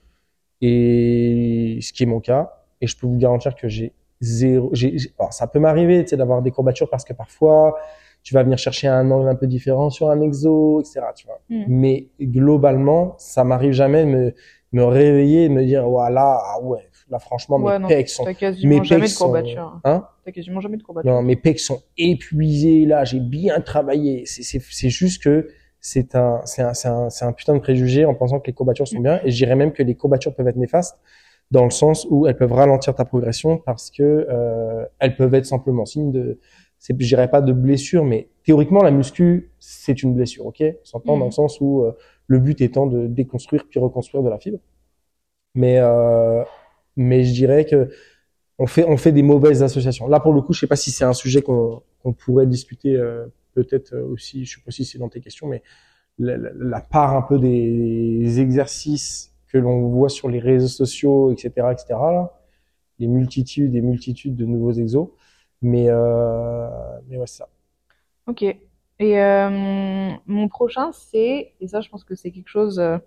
[SPEAKER 2] Et ce qui est mon cas. Et je peux vous garantir que j'ai zéro. j'ai- j'ai- alors, ça peut m'arriver d'avoir des courbatures parce que parfois, tu vas venir chercher un angle un peu différent sur un exo, etc. Tu vois.
[SPEAKER 3] Mhm.
[SPEAKER 2] Mais globalement, ça m'arrive jamais de me, me réveiller et de me dire, voilà, ah ouais, là franchement,
[SPEAKER 3] Ouais,
[SPEAKER 2] mes
[SPEAKER 3] non,
[SPEAKER 2] pecs sont
[SPEAKER 3] T'as quasiment jamais
[SPEAKER 2] pecs
[SPEAKER 3] de
[SPEAKER 2] sont-
[SPEAKER 3] courbatures.
[SPEAKER 2] Hein
[SPEAKER 3] T'as quasiment jamais de courbatures.
[SPEAKER 2] non, mes pecs sont épuisés là, j'ai bien travaillé. C'est juste que c'est un c'est un c'est un c'est un putain de préjugé en pensant que les courbatures sont bien et je dirais même que les courbatures peuvent être néfastes dans le sens où elles peuvent ralentir ta progression parce que euh, elles peuvent être simplement signe de c'est je dirais pas de blessure mais théoriquement la muscu c'est une blessure, OK? On s'entend
[SPEAKER 3] Mhm.
[SPEAKER 2] dans le sens où euh, le but étant de déconstruire puis reconstruire de la fibre. Mais euh, mais je dirais que on fait on fait des mauvaises associations. Là pour le coup, je sais pas si c'est un sujet qu'on qu'on pourrait discuter euh, peut-être euh, aussi. Je sais pas si c'est dans tes questions, mais la, la- la part un peu des exercices que l'on voit sur les réseaux sociaux, etc., etc. Là, les multitudes et multitudes de nouveaux exos. Mais euh, mais ouais, ça.
[SPEAKER 3] Ok. Et euh, mon prochain, c'est, et ça, je pense que c'est quelque chose euh,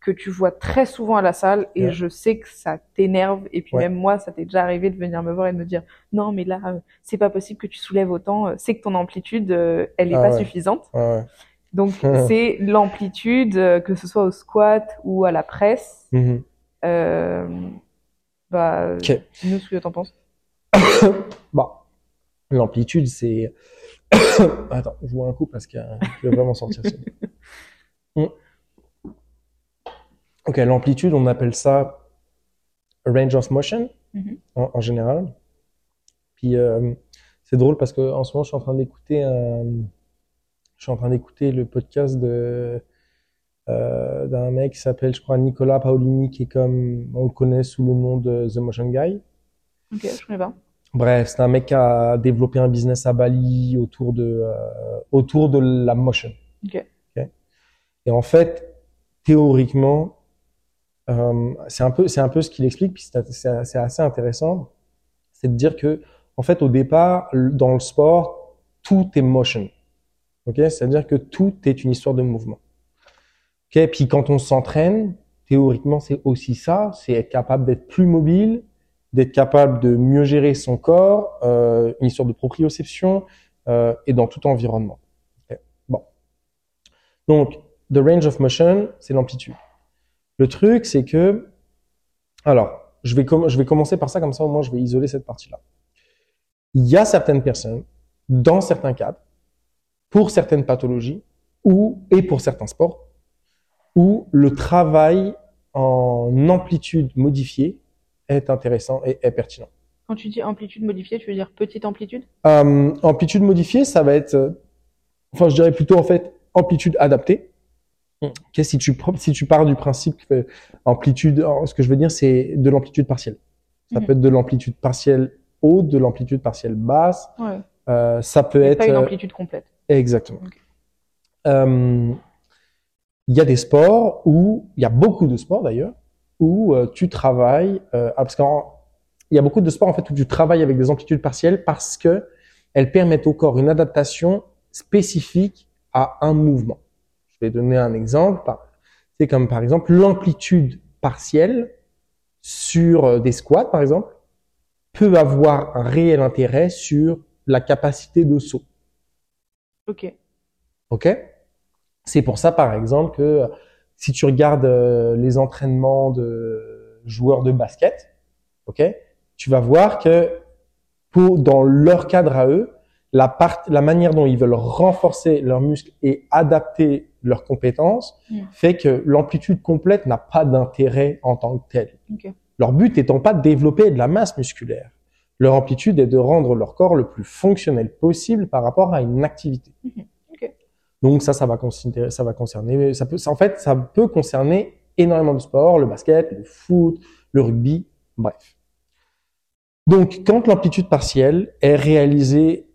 [SPEAKER 3] que tu vois très souvent à la salle, et
[SPEAKER 2] Ouais.
[SPEAKER 3] je sais que ça t'énerve, et puis
[SPEAKER 2] Ouais.
[SPEAKER 3] même moi, ça t'est déjà arrivé de venir me voir et de me dire, non, mais là, euh, c'est pas possible que tu soulèves autant, euh, c'est que ton amplitude, euh, elle est
[SPEAKER 2] Ah
[SPEAKER 3] pas
[SPEAKER 2] ouais.
[SPEAKER 3] suffisante.
[SPEAKER 2] Ouais.
[SPEAKER 3] Donc, [LAUGHS] c'est l'amplitude, que ce soit au squat ou à la presse.
[SPEAKER 2] Mhm.
[SPEAKER 3] Euh, bah,
[SPEAKER 2] Ok.
[SPEAKER 3] dis-nous ce que t'en penses. [COUGHS]
[SPEAKER 2] Bon, l'amplitude, c'est. [COUGHS] Attends, je vois un coup parce que je vais vraiment sortir. ça. [LAUGHS] Ok, l'amplitude, on appelle ça range of motion
[SPEAKER 3] Mhm.
[SPEAKER 2] en, en général. Puis euh, c'est drôle parce que en ce moment, je suis en train d'écouter un... je suis en train d'écouter le podcast de euh, d'un mec qui s'appelle, je crois, Nicolas Paolini, qui est comme on le connaît sous le nom de The Motion Guy.
[SPEAKER 3] Ok, je connais pas.
[SPEAKER 2] Bref, c'est un mec qui a développé un business à Bali autour de euh, autour de la motion.
[SPEAKER 3] Ok.
[SPEAKER 2] Et en fait, théoriquement, euh, c'est un peu c'est un peu ce qu'il explique, puis c'est assez intéressant, c'est de dire que en fait au départ dans le sport tout est motion, ok, c'est-à-dire que tout est une histoire de mouvement. Ok, puis quand on s'entraîne, théoriquement c'est aussi ça, c'est être capable d'être plus mobile, d'être capable de mieux gérer son corps, euh, une histoire de proprioception euh, et dans tout environnement. Ok? Bon. Donc, the range of motion, c'est l'amplitude. Le truc, c'est que, alors, je vais, com- je vais commencer par ça, comme ça au moins je vais isoler cette partie-là. Il y a certaines personnes, dans certains cadres, pour certaines pathologies, ou, et pour certains sports, où le travail en amplitude modifiée est intéressant et est pertinent.
[SPEAKER 3] Quand tu dis amplitude modifiée, tu veux dire petite amplitude?
[SPEAKER 2] Euh, amplitude modifiée, ça va être, enfin, je dirais plutôt en fait amplitude adaptée.
[SPEAKER 3] Mm.
[SPEAKER 2] Ok, si tu si tu pars du principe que amplitude, ce que je veux dire, c'est de l'amplitude partielle. Ça
[SPEAKER 3] Mhm.
[SPEAKER 2] peut être de l'amplitude partielle haute, de l'amplitude partielle basse.
[SPEAKER 3] Ouais.
[SPEAKER 2] Euh, ça peut être
[SPEAKER 3] pas une
[SPEAKER 2] euh,
[SPEAKER 3] amplitude complète.
[SPEAKER 2] exactement.
[SPEAKER 3] Ok.
[SPEAKER 2] Euh, Il y a des sports où il y a beaucoup de sports d'ailleurs où euh, tu travailles euh, ah, parce qu'en il y a beaucoup de sports en fait où tu travailles avec des amplitudes partielles parce que elles permettent au corps une adaptation spécifique à un mouvement. Je vais donner un exemple. C'est comme par exemple l'amplitude partielle sur euh, des squats par exemple peut avoir un réel intérêt sur la capacité de saut.
[SPEAKER 3] Ok.
[SPEAKER 2] Ok? C'est pour ça, par exemple, que euh, si tu regardes euh, les entraînements de joueurs de basket, ok, tu vas voir que pour dans leur cadre à eux, la part, la manière dont ils veulent renforcer leurs muscles et adapter leurs compétences
[SPEAKER 3] Mm.
[SPEAKER 2] fait que l'amplitude complète n'a pas d'intérêt en tant que telle. Leur but étant pas de développer de la masse musculaire. Leur amplitude est de rendre leur corps le plus fonctionnel possible par rapport à une activité.
[SPEAKER 3] Mhm. Ok.
[SPEAKER 2] Donc ça, ça va concerner, ça va concerner, ça peut, ça, en fait, ça peut concerner énormément de sports, le basket, le foot, le rugby, bref. Donc, quand l'amplitude partielle est réalisée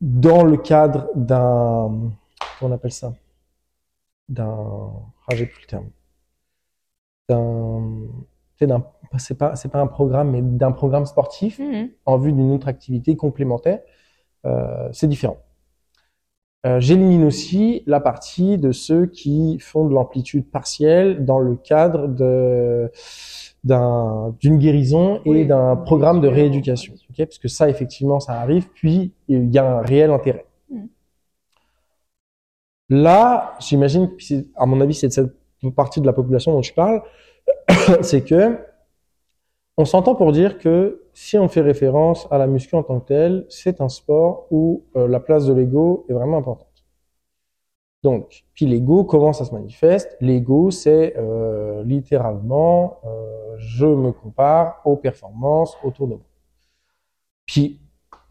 [SPEAKER 2] dans le cadre d'un, comment on appelle ça, d'un, ah, j'ai plus le terme, d'un, c'est pas, c'est pas un programme, mais d'un programme sportif
[SPEAKER 3] Mhm.
[SPEAKER 2] en vue d'une autre activité complémentaire, euh, c'est différent. Euh, J'élimine aussi la partie de ceux qui font de l'amplitude partielle dans le cadre de d'un- d'une guérison et
[SPEAKER 3] Oui,
[SPEAKER 2] d'un programme de
[SPEAKER 3] rééducation.
[SPEAKER 2] Parce que ça, effectivement, ça arrive, puis il y a un réel intérêt.
[SPEAKER 3] Mm.
[SPEAKER 2] Là, j'imagine, que c'est- à mon avis, c'est de cette partie de la population dont je parle, [COUGHS] c'est que on s'entend pour dire que si on fait référence à la muscu en tant que telle, c'est un sport où euh, la place de l'ego est vraiment importante. Donc, puis l'ego, comment ça se manifeste? L'ego, c'est euh, littéralement, euh, je me compare aux performances autour de moi. Puis,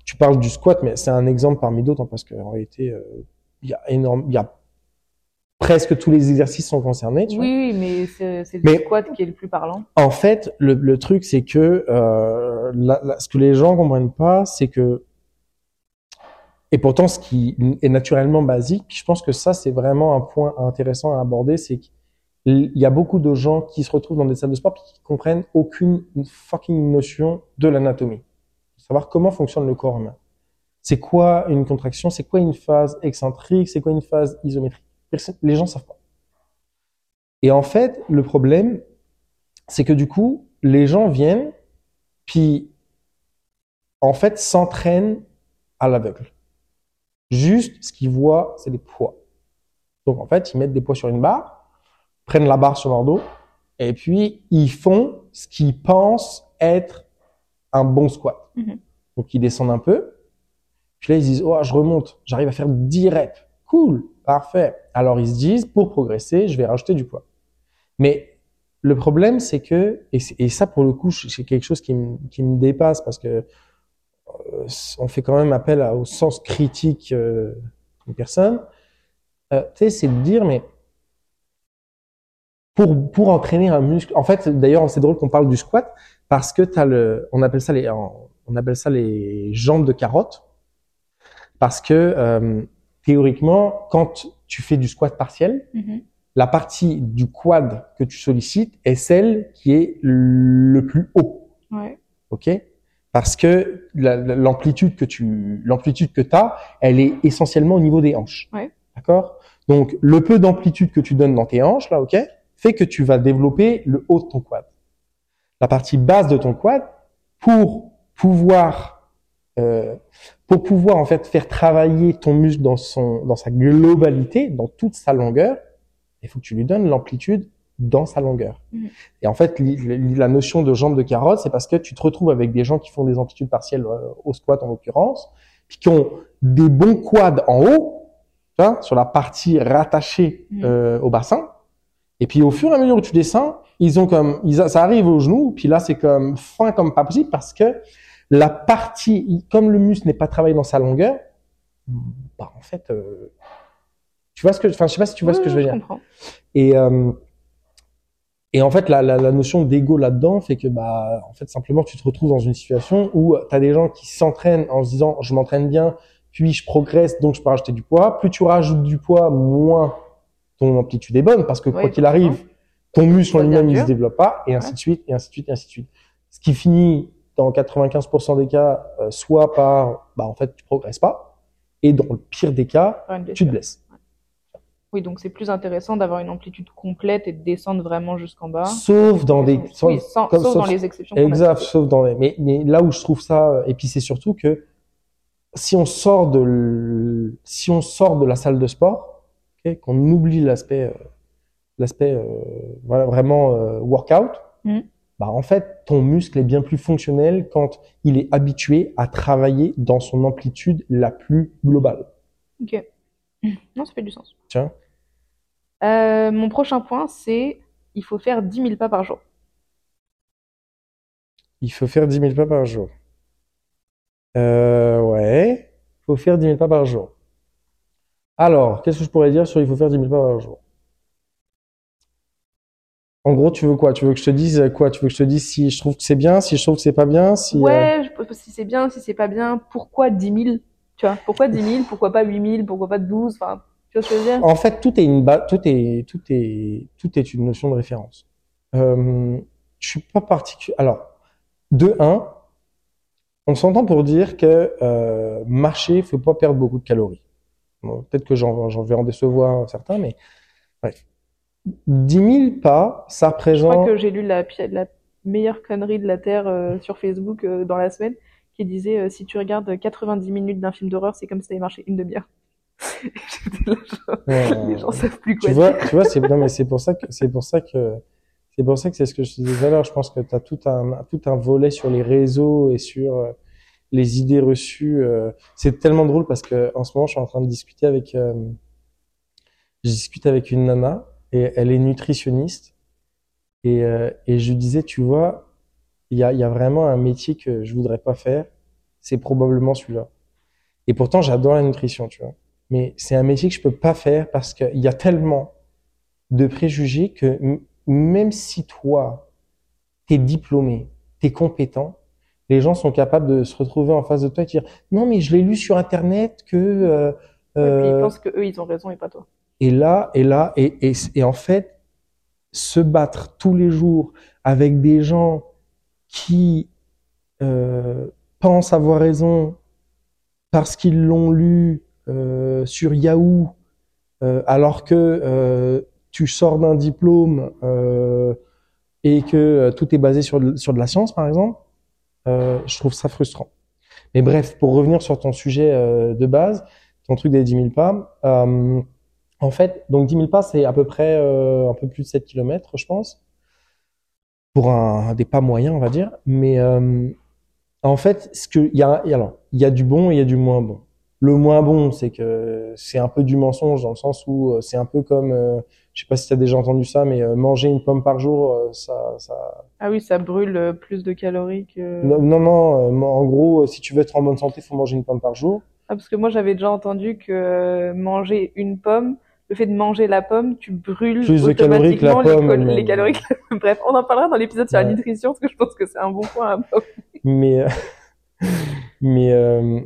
[SPEAKER 2] tu parles du squat, mais c'est un exemple parmi d'autres, hein, parce qu'en réalité, euh, il y a énorme, il y a presque tous les exercices sont concernés. Tu vois.
[SPEAKER 3] Oui, oui, mais c'est le
[SPEAKER 2] Mais-
[SPEAKER 3] squat qui est le plus parlant.
[SPEAKER 2] En fait, le, le truc, c'est que euh, la- la- ce que les gens comprennent pas, c'est que et pourtant, ce qui est naturellement basique, je pense que ça, c'est vraiment un point intéressant à aborder, c'est qu'il y a beaucoup de gens qui se retrouvent dans des salles de sport puis qui comprennent aucune fucking notion de l'anatomie, savoir comment fonctionne le corps humain. C'est quoi une contraction? C'est quoi une phase excentrique? C'est quoi une phase isométrique? Les gens savent pas. Et en fait, le problème, c'est que du coup, les gens viennent, puis en fait s'entraînent à l'aveugle. Juste, ce qu'ils voient, c'est des poids. Donc en fait, ils mettent des poids sur une barre, prennent la barre sur leur dos, et puis ils font ce qu'ils pensent être un bon squat.
[SPEAKER 3] Mhm.
[SPEAKER 2] Donc ils descendent un peu, puis là ils se disent, oh, je remonte, j'arrive à faire 10 reps. Cool, parfait. Alors ils se disent, pour progresser, je vais rajouter du poids. Mais le problème, c'est que, et, et ça pour le coup, c'est quelque chose qui me, qui me dépasse parce que on fait quand même appel à- au sens critique euh, d'une personne. Euh, c'est de dire, mais pour, pour entraîner un muscle, en fait, d'ailleurs, c'est drôle qu'on parle du squat parce que le, on appelle ça les, on appelle ça les jambes de carotte parce que euh, théoriquement, quand tu fais du squat partiel,
[SPEAKER 3] Mhm.
[SPEAKER 2] la partie du quad que tu sollicites est celle qui est le plus haut,
[SPEAKER 3] Ouais.
[SPEAKER 2] ok? Parce que la- la- l'amplitude que tu l'amplitude que as, elle est essentiellement au niveau des hanches,
[SPEAKER 3] Ouais.
[SPEAKER 2] d'accord? Donc le peu d'amplitude que tu donnes dans tes hanches là, ok, fait que tu vas développer le haut de ton quad. La partie basse de ton quad pour pouvoir euh, pour pouvoir en fait faire travailler ton muscle dans son dans sa globalité, dans toute sa longueur, il faut que tu lui donnes l'amplitude dans sa longueur.
[SPEAKER 3] Mhm.
[SPEAKER 2] Et en fait, li- li- la notion de jambe de carotte, c'est parce que tu te retrouves avec des gens qui font des amplitudes partielles euh, au squat en l'occurrence, puis qui ont des bons quads en haut, tu vois, sur la partie rattachée
[SPEAKER 3] Mhm.
[SPEAKER 2] euh, au bassin. Et puis au fur et à mesure où tu descends, ils ont comme, ils, ça arrive au genou, puis là c'est comme fin comme pas possible parce que la partie, comme le muscle n'est pas travaillé dans sa longueur, bah en fait, euh, tu vois ce que, enfin, je sais pas si tu vois ce que je veux dire.
[SPEAKER 3] comprends.
[SPEAKER 2] Et euh, et en fait, la, la, la notion d'ego là-dedans fait que, bah, en fait, simplement, tu te retrouves dans une situation où tu as des gens qui s'entraînent en se disant, je m'entraîne bien, puis je progresse, donc je peux rajouter du poids. Plus tu rajoutes du poids, moins ton amplitude est bonne, parce que
[SPEAKER 3] Oui,
[SPEAKER 2] quoi qu'il arrive, ton muscle en lui-même, il se développe pas, et ainsi de suite, et ainsi de suite, et ainsi de suite. Ce qui finit, dans 95% des cas, euh, soit par, bah, en fait, tu progresses pas, et dans le pire des cas, tu te blesses.
[SPEAKER 3] Oui, donc c'est plus intéressant d'avoir une amplitude complète et de descendre vraiment jusqu'en bas.
[SPEAKER 2] Sauf dans des,
[SPEAKER 3] oui, sans-
[SPEAKER 2] comme-
[SPEAKER 3] sauf
[SPEAKER 2] sauf-
[SPEAKER 3] dans les exceptions.
[SPEAKER 2] Exact, sauf dans les. Mais, mais là où je trouve ça, euh, et puis c'est surtout que si on sort de, si on sort de la salle de sport, qu'on oublie l'aspect, euh, l'aspect euh, voilà, vraiment euh, workout,
[SPEAKER 3] Mhm.
[SPEAKER 2] bah en fait ton muscle est bien plus fonctionnel quand il est habitué à travailler dans son amplitude la plus globale.
[SPEAKER 3] Ok. Non, ça fait du sens.
[SPEAKER 2] Tiens.
[SPEAKER 3] Euh, mon prochain point, c'est il faut faire 10 000 pas par jour.
[SPEAKER 2] Il faut faire 10 000 pas par jour. Euh, ouais. Il faut faire 10 000 pas par jour. Alors, qu'est-ce que je pourrais dire sur il faut faire 10 000 pas par jour? En gros, tu veux quoi? Tu veux que je te dise quoi? Tu veux que je te dise si je trouve que c'est bien, si je trouve que c'est pas bien, si, euh,
[SPEAKER 3] Ouais, je si c'est bien, si c'est pas bien, pourquoi 10 000? Tu vois, pourquoi 10 000? Pourquoi pas 8 000? Pourquoi pas 12? Enfin, tu vois ce que je veux dire?
[SPEAKER 2] En fait, tout est une ba- tout est tout est tout est une notion de référence. Euh, je suis pas particulier. Alors, de un, on s'entend pour dire que euh, marcher, faut pas perdre beaucoup de calories. Bon, Peut-être que j'en vais en décevoir certains, mais bref. 10 000 pas, ça
[SPEAKER 3] Je crois que j'ai lu la, la meilleure connerie de la Terre euh, sur Facebook euh, dans la semaine qui disait euh, si tu regardes 90 minutes d'un film d'horreur, c'est comme si t'avais marché une demi-heure. J'étais là, genre,
[SPEAKER 2] Euh,
[SPEAKER 3] les gens savent plus quoi
[SPEAKER 2] Tu vois,
[SPEAKER 3] dire.
[SPEAKER 2] tu vois, c'est non mais c'est pour ça que c'est pour ça que c'est pour ça que c'est ce que je te disais tout à l'heure. Je pense que tu as tout un tout un volet sur les réseaux et sur euh, les idées reçues. euh. C'est tellement drôle parce que en ce moment, je suis en train de discuter avec euh, je discute avec une nana et elle est nutritionniste et euh, et je disais, tu vois, il y a il y a vraiment un métier que je voudrais pas faire, c'est probablement celui-là. Et pourtant, j'adore la nutrition, tu vois mais c'est un métier que je peux pas faire parce qu'il y a tellement de préjugés que même si toi, t'es diplômé, t'es compétent, les gens sont capables de se retrouver en face de toi et dire non mais je l'ai lu sur internet que euh,
[SPEAKER 3] Et puis ils
[SPEAKER 2] euh,
[SPEAKER 3] pensent que eux ils ont raison et pas toi.
[SPEAKER 2] et là et là et, et, et en fait se battre tous les jours avec des gens qui euh, pensent avoir raison parce qu'ils l'ont lu euh, sur Yahoo, euh, alors que euh, tu sors d'un diplôme et que tout est basé sur de, sur de la science, par exemple, je trouve ça frustrant. Mais bref, pour revenir sur ton sujet de base, ton truc des 10 000 pas, en fait, donc 10 000 pas, c'est à peu près un peu plus de 7 km, je pense, pour un, des pas moyens, on va dire. Mais en fait, ce il y a, il y a du bon et il y a du moins bon. Le moins bon, c'est que c'est un peu du mensonge dans le sens où euh, c'est un peu comme, euh, je sais pas si tu as déjà entendu ça, mais euh, manger une pomme par jour, euh, ça, ça.
[SPEAKER 3] Ah oui, ça brûle euh, plus de calories que.
[SPEAKER 2] Non, non, non, euh, en gros, si tu veux être en bonne santé, faut manger une pomme par jour.
[SPEAKER 3] Ah, parce que moi j'avais déjà entendu que euh, manger une pomme, le fait de manger la pomme, tu brûles
[SPEAKER 2] Plus de calories que la
[SPEAKER 3] automatiquement les,
[SPEAKER 2] pomme,
[SPEAKER 3] les calories. que- [LAUGHS] Bref, on en parlera dans l'épisode sur la nutrition parce que je pense que c'est un bon point à aborder.
[SPEAKER 2] Mais, euh, [LAUGHS] mais euh,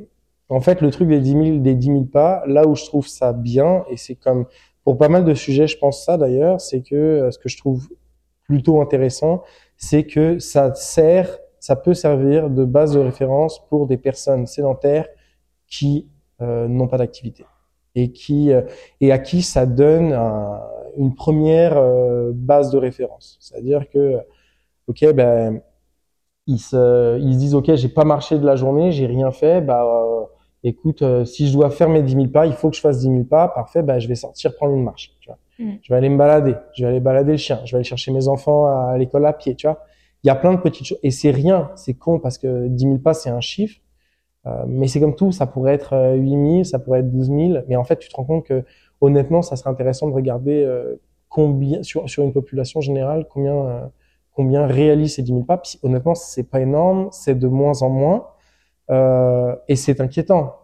[SPEAKER 2] en fait, le truc des 10 000, des 10 000 pas, là où je trouve ça bien, et c'est comme pour pas mal de sujets, je pense ça d'ailleurs, c'est que euh, ce que je trouve plutôt intéressant, c'est que ça sert, ça peut servir de base de référence pour des personnes sédentaires qui euh, n'ont pas d'activité et qui euh, et à qui ça donne un- une première euh, base de référence. C'est-à-dire que ok ben ils se ils se disent ok j'ai pas marché de la journée j'ai rien fait bah euh, écoute euh, si je dois faire mes 10 000 pas il faut que je fasse 10 000 pas parfait bah je vais sortir prendre une marche tu vois
[SPEAKER 3] Mhm.
[SPEAKER 2] je vais aller me balader je vais aller balader le chien je vais aller chercher mes enfants à l'école à pied tu vois il y a plein de petites choses et c'est rien c'est con parce que 10 000 pas c'est un chiffre euh, mais c'est comme tout ça pourrait être euh, 8 000 ça pourrait être 12 000 mais en fait tu te rends compte que honnêtement ça serait intéressant de regarder euh, combien sur sur une population générale combien euh, combien réalise ces 10 000 pas. Puis, honnêtement, c'est pas énorme, c'est de moins en moins. Euh, et c'est inquiétant.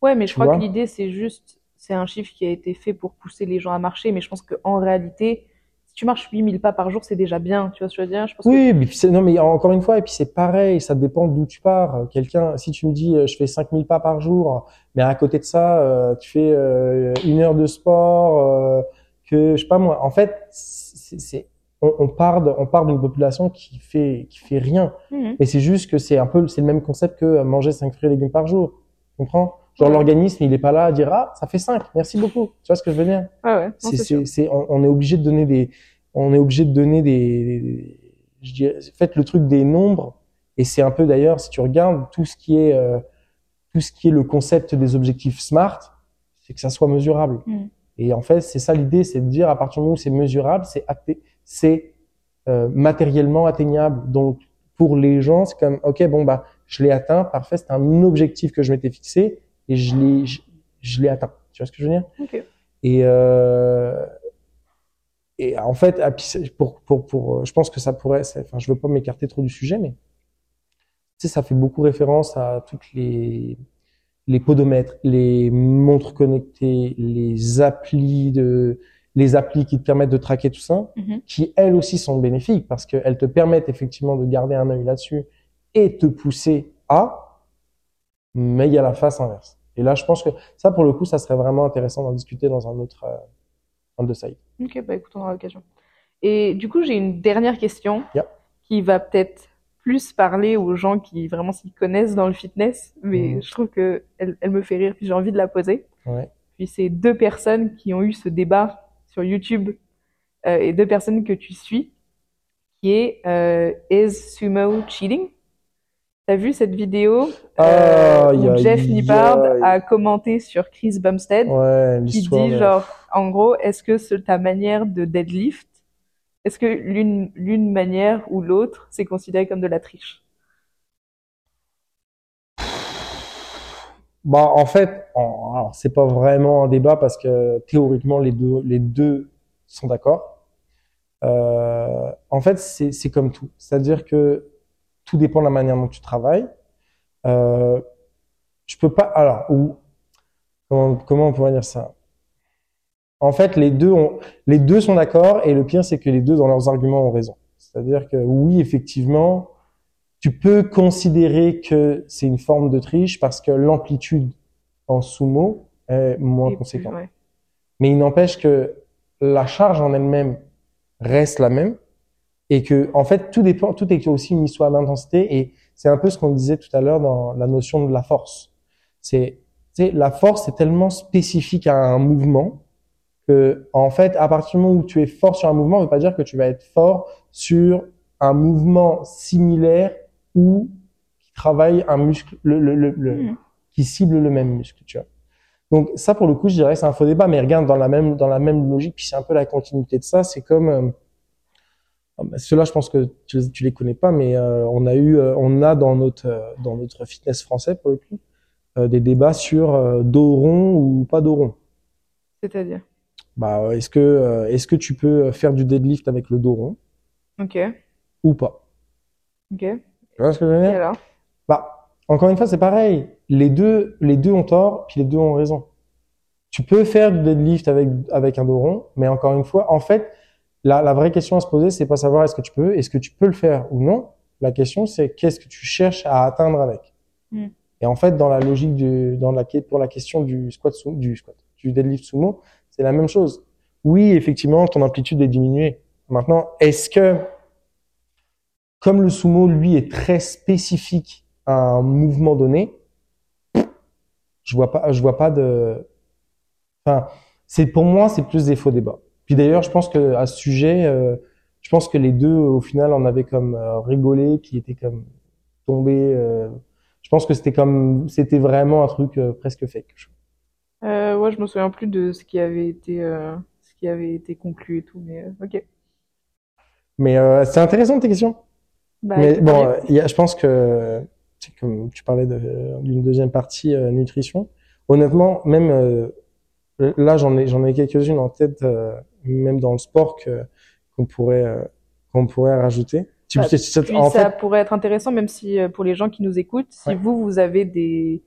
[SPEAKER 3] Ouais, mais je crois que l'idée, c'est juste, c'est un chiffre qui a été fait pour pousser les gens à marcher, mais je pense qu'en réalité, si tu marches 8000 pas par jour, c'est déjà bien, tu vois ce que je veux dire? Je pense que
[SPEAKER 2] Oui, mais puis non, mais encore une fois, et puis c'est pareil, ça dépend d'où tu pars. Quelqu'un, si tu me dis, euh, je fais 5000 pas par jour, mais à côté de ça, euh, tu fais euh, une heure de sport, euh, que je sais pas moi. En fait, c'est, on, on part, de- on part d'une population qui fait, qui fait rien.
[SPEAKER 3] Mhm.
[SPEAKER 2] Mais c'est juste que c'est un peu, c'est le même concept que manger 5 fruits et légumes par jour. Tu comprends? Genre
[SPEAKER 3] Ouais.
[SPEAKER 2] l'organisme, il est pas là à dire, ah, ça fait 5, merci beaucoup. Tu vois ce que je veux dire?
[SPEAKER 3] Ouais,
[SPEAKER 2] c'est, on, on est obligé de donner des, on est obligé de donner des, des- je dirais, faites le truc des nombres. Et c'est un peu d'ailleurs, si tu regardes tout ce qui est, euh, tout ce qui est le concept des objectifs SMART, c'est que ça soit mesurable.
[SPEAKER 3] Mm.
[SPEAKER 2] Et en fait, c'est ça l'idée, c'est de dire à partir du moment où c'est mesurable, c'est c'est euh, matériellement atteignable. Donc pour les gens, c'est comme ok, bon bah je l'ai atteint, parfait, c'est un objectif que je m'étais fixé et je l'ai, je, je l'ai atteint. Tu vois ce que je veux dire?
[SPEAKER 3] Ok.
[SPEAKER 2] Et euh, et en fait, ah, pour pour pour, je pense que ça pourrait, enfin, je veux pas m'écarter trop du sujet, mais tu sais, ça fait beaucoup référence à toutes les les podomètres, les montres connectées, les applis de les applis qui te permettent de traquer tout ça,
[SPEAKER 3] Mhm.
[SPEAKER 2] qui elles aussi sont bénéfiques parce qu'elles te permettent effectivement de garder un œil là-dessus et te pousser à, mais il y a la face inverse. Et là, je pense que ça, pour le coup, ça serait vraiment intéressant d'en discuter dans un autre euh, side.
[SPEAKER 3] Ok, bah écoute, on aura l'occasion. Et du coup, j'ai une dernière question
[SPEAKER 2] Yeah.
[SPEAKER 3] qui va peut-être plus parler aux gens qui vraiment s'y connaissent dans le fitness, mais
[SPEAKER 2] Mhm.
[SPEAKER 3] je trouve que elle, elle me fait rire, puis j'ai envie de la poser.
[SPEAKER 2] Ouais.
[SPEAKER 3] Puis c'est deux personnes qui ont eu ce débat sur YouTube euh, et deux personnes que tu suis, qui est euh, Is Sumo Cheating? T'as vu cette vidéo euh,
[SPEAKER 2] Aïe,
[SPEAKER 3] où Jeff Nippard a commenté sur Chris Bumstead
[SPEAKER 2] Ouais,
[SPEAKER 3] qui dit genre, en gros, est-ce que ce- ta manière de deadlift, est-ce que l'une l'une manière ou l'autre, c'est considéré comme de la triche?
[SPEAKER 2] Bah, en fait, en- alors c'est pas vraiment un débat parce que théoriquement les deux les deux sont d'accord. Euh, en fait, c'est comme tout, c'est-à-dire que tout dépend de la manière dont tu travailles. Euh, je peux pas. Alors, ou comment comment on pourrait dire ça? En fait, les deux ont les deux sont d'accord et le pire c'est que les deux dans leurs arguments ont raison. C'est-à-dire que oui, effectivement, tu peux considérer que c'est une forme de triche parce que l'amplitude en sumo est moins
[SPEAKER 3] Et
[SPEAKER 2] conséquente.
[SPEAKER 3] ouais.
[SPEAKER 2] Mais il n'empêche que la charge en elle-même reste la même et que, en fait, tout dépend, tout est aussi une histoire d'intensité et c'est un peu ce qu'on disait tout à l'heure dans la notion de la force. C'est, la force est tellement spécifique à un mouvement que, en fait, à partir du moment où tu es fort sur un mouvement, ça veut pas dire que tu vas être fort sur un mouvement similaire ou qui travaille un muscle, le, le, le, le-
[SPEAKER 3] Mhm.
[SPEAKER 2] qui cible le même muscle, tu vois. Donc ça, pour le coup, je dirais c'est un faux débat, mais regarde dans la même dans la même logique, puis c'est un peu la continuité de ça. C'est comme euh, ah, bah, ceux-là, je pense que tu, les- tu les connais pas, mais euh, on a eu, euh, on a dans notre euh, dans notre fitness français pour le coup euh, des débats sur euh, dos rond ou pas dos rond.
[SPEAKER 3] C'est-à-dire?
[SPEAKER 2] Bah, est-ce que euh, est-ce que tu peux faire du deadlift avec le dos rond?
[SPEAKER 3] Ok, ok.
[SPEAKER 2] ou pas Tu vois ce que je veux
[SPEAKER 3] Et
[SPEAKER 2] dire
[SPEAKER 3] alors?
[SPEAKER 2] Bah, encore une fois, c'est pareil. Les deux, les deux ont tort, puis les deux ont raison. Tu peux faire du deadlift avec, avec un dos rond, mais encore une fois, en fait, la, la vraie question à se poser, c'est pas savoir est-ce que tu peux, est-ce que tu peux le faire ou non. La question, c'est qu'est-ce que tu cherches à atteindre avec.
[SPEAKER 3] Mm.
[SPEAKER 2] Et en fait, dans la logique du, dans la, pour la question du squat, du squat, du deadlift sumo, c'est la même chose. Oui, effectivement, ton amplitude est diminuée. Maintenant, est-ce que, comme le sumo, lui, est très spécifique à un mouvement donné, je vois pas, je vois pas de, enfin, c'est pour moi, c'est plus des faux débats. Puis d'ailleurs, je pense que à ce sujet, euh, je pense que les deux, au final, en avaient comme euh, rigolé, puis étaient comme tombés. euh, je pense que c'était comme, c'était vraiment un truc euh, presque fake.
[SPEAKER 3] Euh, ouais, je me souviens plus de ce qui avait été, euh, ce qui avait été conclu et tout, mais euh, ok.
[SPEAKER 2] Mais euh, c'est intéressant tes questions.
[SPEAKER 3] Bah,
[SPEAKER 2] Mais bon, euh, il y a, je pense que, comme tu parlais de- d'une deuxième partie euh, nutrition. Honnêtement, même euh, là, j'en ai, j'en ai quelques-unes en tête, euh, même dans le sport que qu'on pourrait, euh, qu'on pourrait rajouter.
[SPEAKER 3] Bah,
[SPEAKER 2] en
[SPEAKER 3] ça
[SPEAKER 2] fait,
[SPEAKER 3] pourrait être intéressant, même si euh, pour les gens qui nous écoutent, si
[SPEAKER 2] Ouais.
[SPEAKER 3] vous, vous avez des,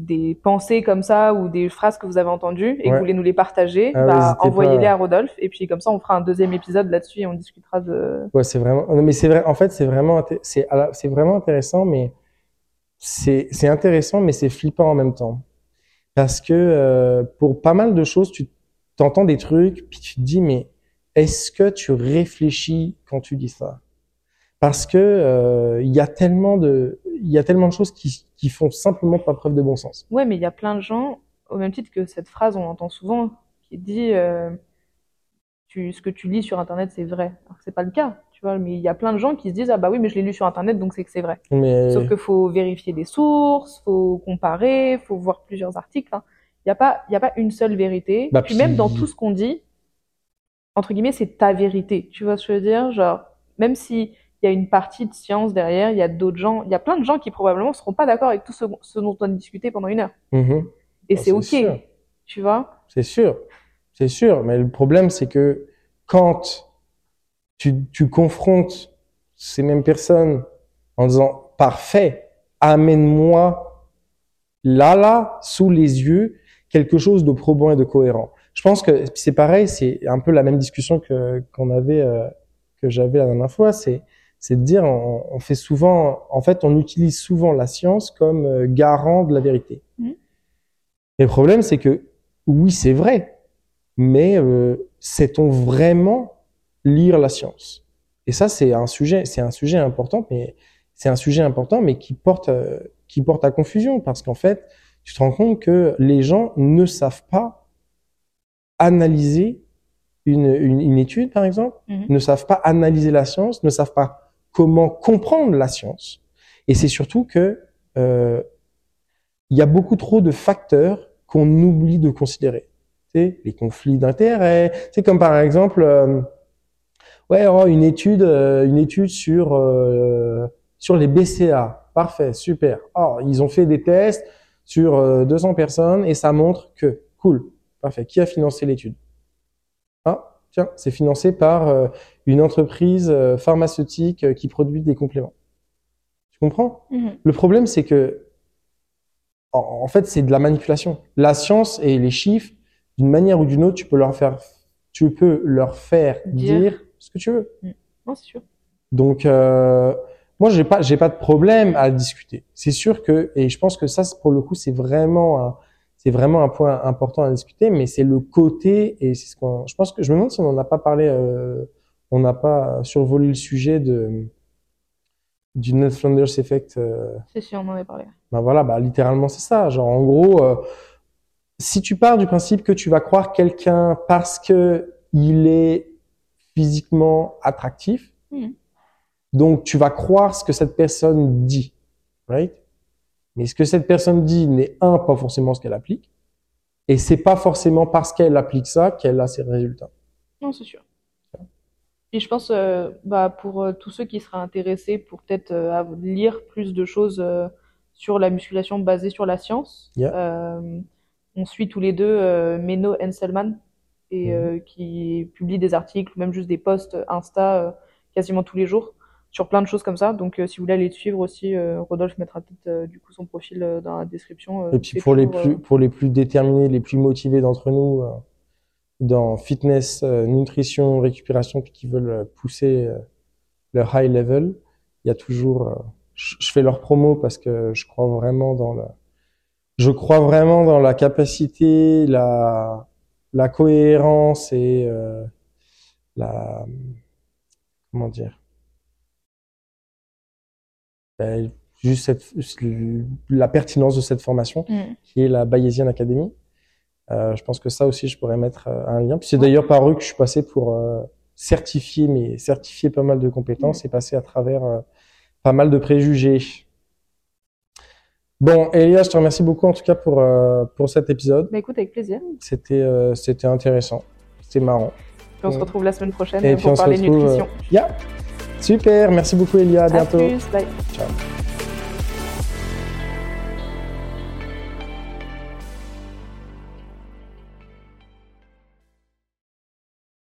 [SPEAKER 3] des pensées comme ça ou des phrases que vous avez entendues et que vous voulez nous les partager,
[SPEAKER 2] Ah
[SPEAKER 3] bah, envoyez-les à Rodolphe. Et puis comme ça, on fera un deuxième épisode là-dessus et on discutera de...
[SPEAKER 2] ouais, c'est vraiment, non, mais c'est vrai, en fait, c'est vraiment, c'est, c'est vraiment intéressant, mais c'est, c'est intéressant, mais c'est flippant en même temps. Parce que, euh, pour pas mal de choses, tu t'entends des trucs, puis tu te dis, mais est-ce que tu réfléchis quand tu dis ça? Parce que, euh, il y a tellement de, il y a tellement de choses qui, qui font simplement pas preuve de bon sens.
[SPEAKER 3] Ouais, mais il y a plein de gens, au même titre que cette phrase, on l'entend souvent, qui dit euh, tu, ce que tu lis sur Internet, c'est vrai. Alors que c'est pas le cas, tu vois. Mais il y a plein de gens qui se disent ah bah oui, mais je l'ai lu sur Internet, donc c'est que c'est vrai.
[SPEAKER 2] Mais,
[SPEAKER 3] Sauf qu'il faut vérifier des sources, faut comparer, faut voir plusieurs articles. hein. Il n'y a pas, il y a pas une seule vérité.
[SPEAKER 2] Bah,
[SPEAKER 3] puis même dans tout ce qu'on dit, entre guillemets, c'est ta vérité. Tu vois ce que je veux dire? Genre, même si il y a une partie de science derrière, il y a d'autres gens, il y a plein de gens qui probablement seront pas d'accord avec tout ce, ce dont on a discuté pendant une heure.
[SPEAKER 2] Mhm.
[SPEAKER 3] Et
[SPEAKER 2] Oh,
[SPEAKER 3] c'est
[SPEAKER 2] c'est
[SPEAKER 3] ok.
[SPEAKER 2] sûr.
[SPEAKER 3] Tu vois?
[SPEAKER 2] C'est sûr, c'est sûr. Mais le problème, c'est que quand tu, tu confrontes ces mêmes personnes en disant parfait, amène-moi là, là, sous les yeux, quelque chose de probant et de cohérent. Je pense que c'est pareil, c'est un peu la même discussion que qu'on avait, euh, que j'avais la dernière fois. C'est c'est de dire, on, on fait souvent, en fait, on utilise souvent la science comme euh, garant de la vérité. Et le problème, c'est que oui, c'est vrai, mais euh, sait-on vraiment lire la science? Et ça, c'est un sujet, c'est un sujet important, mais c'est un sujet important, mais qui porte, euh, qui porte à confusion parce qu'en fait, tu te rends compte que les gens ne savent pas analyser une, une, une étude, par exemple,
[SPEAKER 3] Mhm.
[SPEAKER 2] ne savent pas analyser la science, ne savent pas comment comprendre la science. Et c'est surtout que euh, il y a beaucoup trop de facteurs qu'on oublie de considérer. Sais, les conflits d'intérêts. C'est comme par exemple, euh, ouais, oh, une étude, euh, une étude sur euh, sur les BCA. Parfait, super. Oh, ils ont fait des tests sur euh, 200 personnes et ça montre que cool, parfait. Qui a financé l'étude? Ah, tiens, c'est financé par euh, une entreprise euh, pharmaceutique euh, qui produit des compléments. Tu comprends?
[SPEAKER 3] Mhm.
[SPEAKER 2] le problème, c'est que, en, en fait, c'est de la manipulation. La science et les chiffres, d'une manière ou d'une autre, tu peux leur faire, tu peux leur faire
[SPEAKER 3] Dire.
[SPEAKER 2] dire, ce que tu veux.
[SPEAKER 3] Non, c'est sûr.
[SPEAKER 2] Donc, euh, moi, j'ai pas, j'ai pas de problème à discuter. C'est sûr que, et je pense que ça, pour le coup, c'est vraiment, un, c'est vraiment un point important à discuter, mais c'est le côté, et c'est ce qu'on, je pense que, je me demande si on n'en a pas parlé, euh, on n'a pas survolé le sujet de, du Ned Flanders effect, euh,
[SPEAKER 3] C'est sûr, on en avait parlé.
[SPEAKER 2] ben voilà, bah littéralement c'est ça. Genre en gros, euh, si tu pars du principe que tu vas croire quelqu'un parce que il est physiquement attractif,
[SPEAKER 3] Mhm.
[SPEAKER 2] donc tu vas croire ce que cette personne dit, right? Mais ce que cette personne dit n'est un pas forcément ce qu'elle applique, et c'est pas forcément parce qu'elle applique ça qu'elle a ses résultats.
[SPEAKER 3] Non, c'est sûr. Et je pense, euh, bah, pour euh, tous ceux qui seraient intéressés pour peut-être euh, lire plus de choses euh, sur la musculation basée sur la science,
[SPEAKER 2] Yeah.
[SPEAKER 3] on suit tous les deux Meno Enselman, et, euh, qui publie des articles, même juste des posts Insta quasiment tous les jours sur plein de choses comme ça. Donc, euh, si vous voulez aller le suivre aussi, euh, Rodolphe mettra peut-être euh, du coup son profil euh, dans la description. euh,
[SPEAKER 2] Et puis pour les plus
[SPEAKER 3] euh,
[SPEAKER 2] pour les plus déterminés, les plus motivés d'entre nous euh, dans fitness, euh, nutrition, récupération, puis qui veulent pousser euh, leur high level, il y a toujours. euh, je fais leur promo parce que je crois vraiment dans la. Je crois vraiment dans la capacité, la la cohérence et euh, la comment dire. Ben, juste cette, la pertinence de cette formation
[SPEAKER 3] mm.
[SPEAKER 2] qui est la Bayesian Academy. Euh, je pense que ça aussi, je pourrais mettre euh, un lien. Puis c'est d'ailleurs par eux que je suis passé pour euh, certifier, mais certifier pas mal de compétences et passer à travers euh, pas mal de préjugés. Bon, Elia, je te remercie beaucoup en tout cas pour pour cet épisode.
[SPEAKER 3] Bah, écoute, avec plaisir.
[SPEAKER 2] C'était c'était intéressant, c'était marrant.
[SPEAKER 3] On se
[SPEAKER 2] Ouais.
[SPEAKER 3] retrouve la semaine prochaine
[SPEAKER 2] Et
[SPEAKER 3] pour parler
[SPEAKER 2] retrouve,
[SPEAKER 3] nutrition.
[SPEAKER 2] Yeah, super, merci beaucoup Elia, à
[SPEAKER 3] À
[SPEAKER 2] bientôt.
[SPEAKER 3] plus, bye.
[SPEAKER 2] Ciao.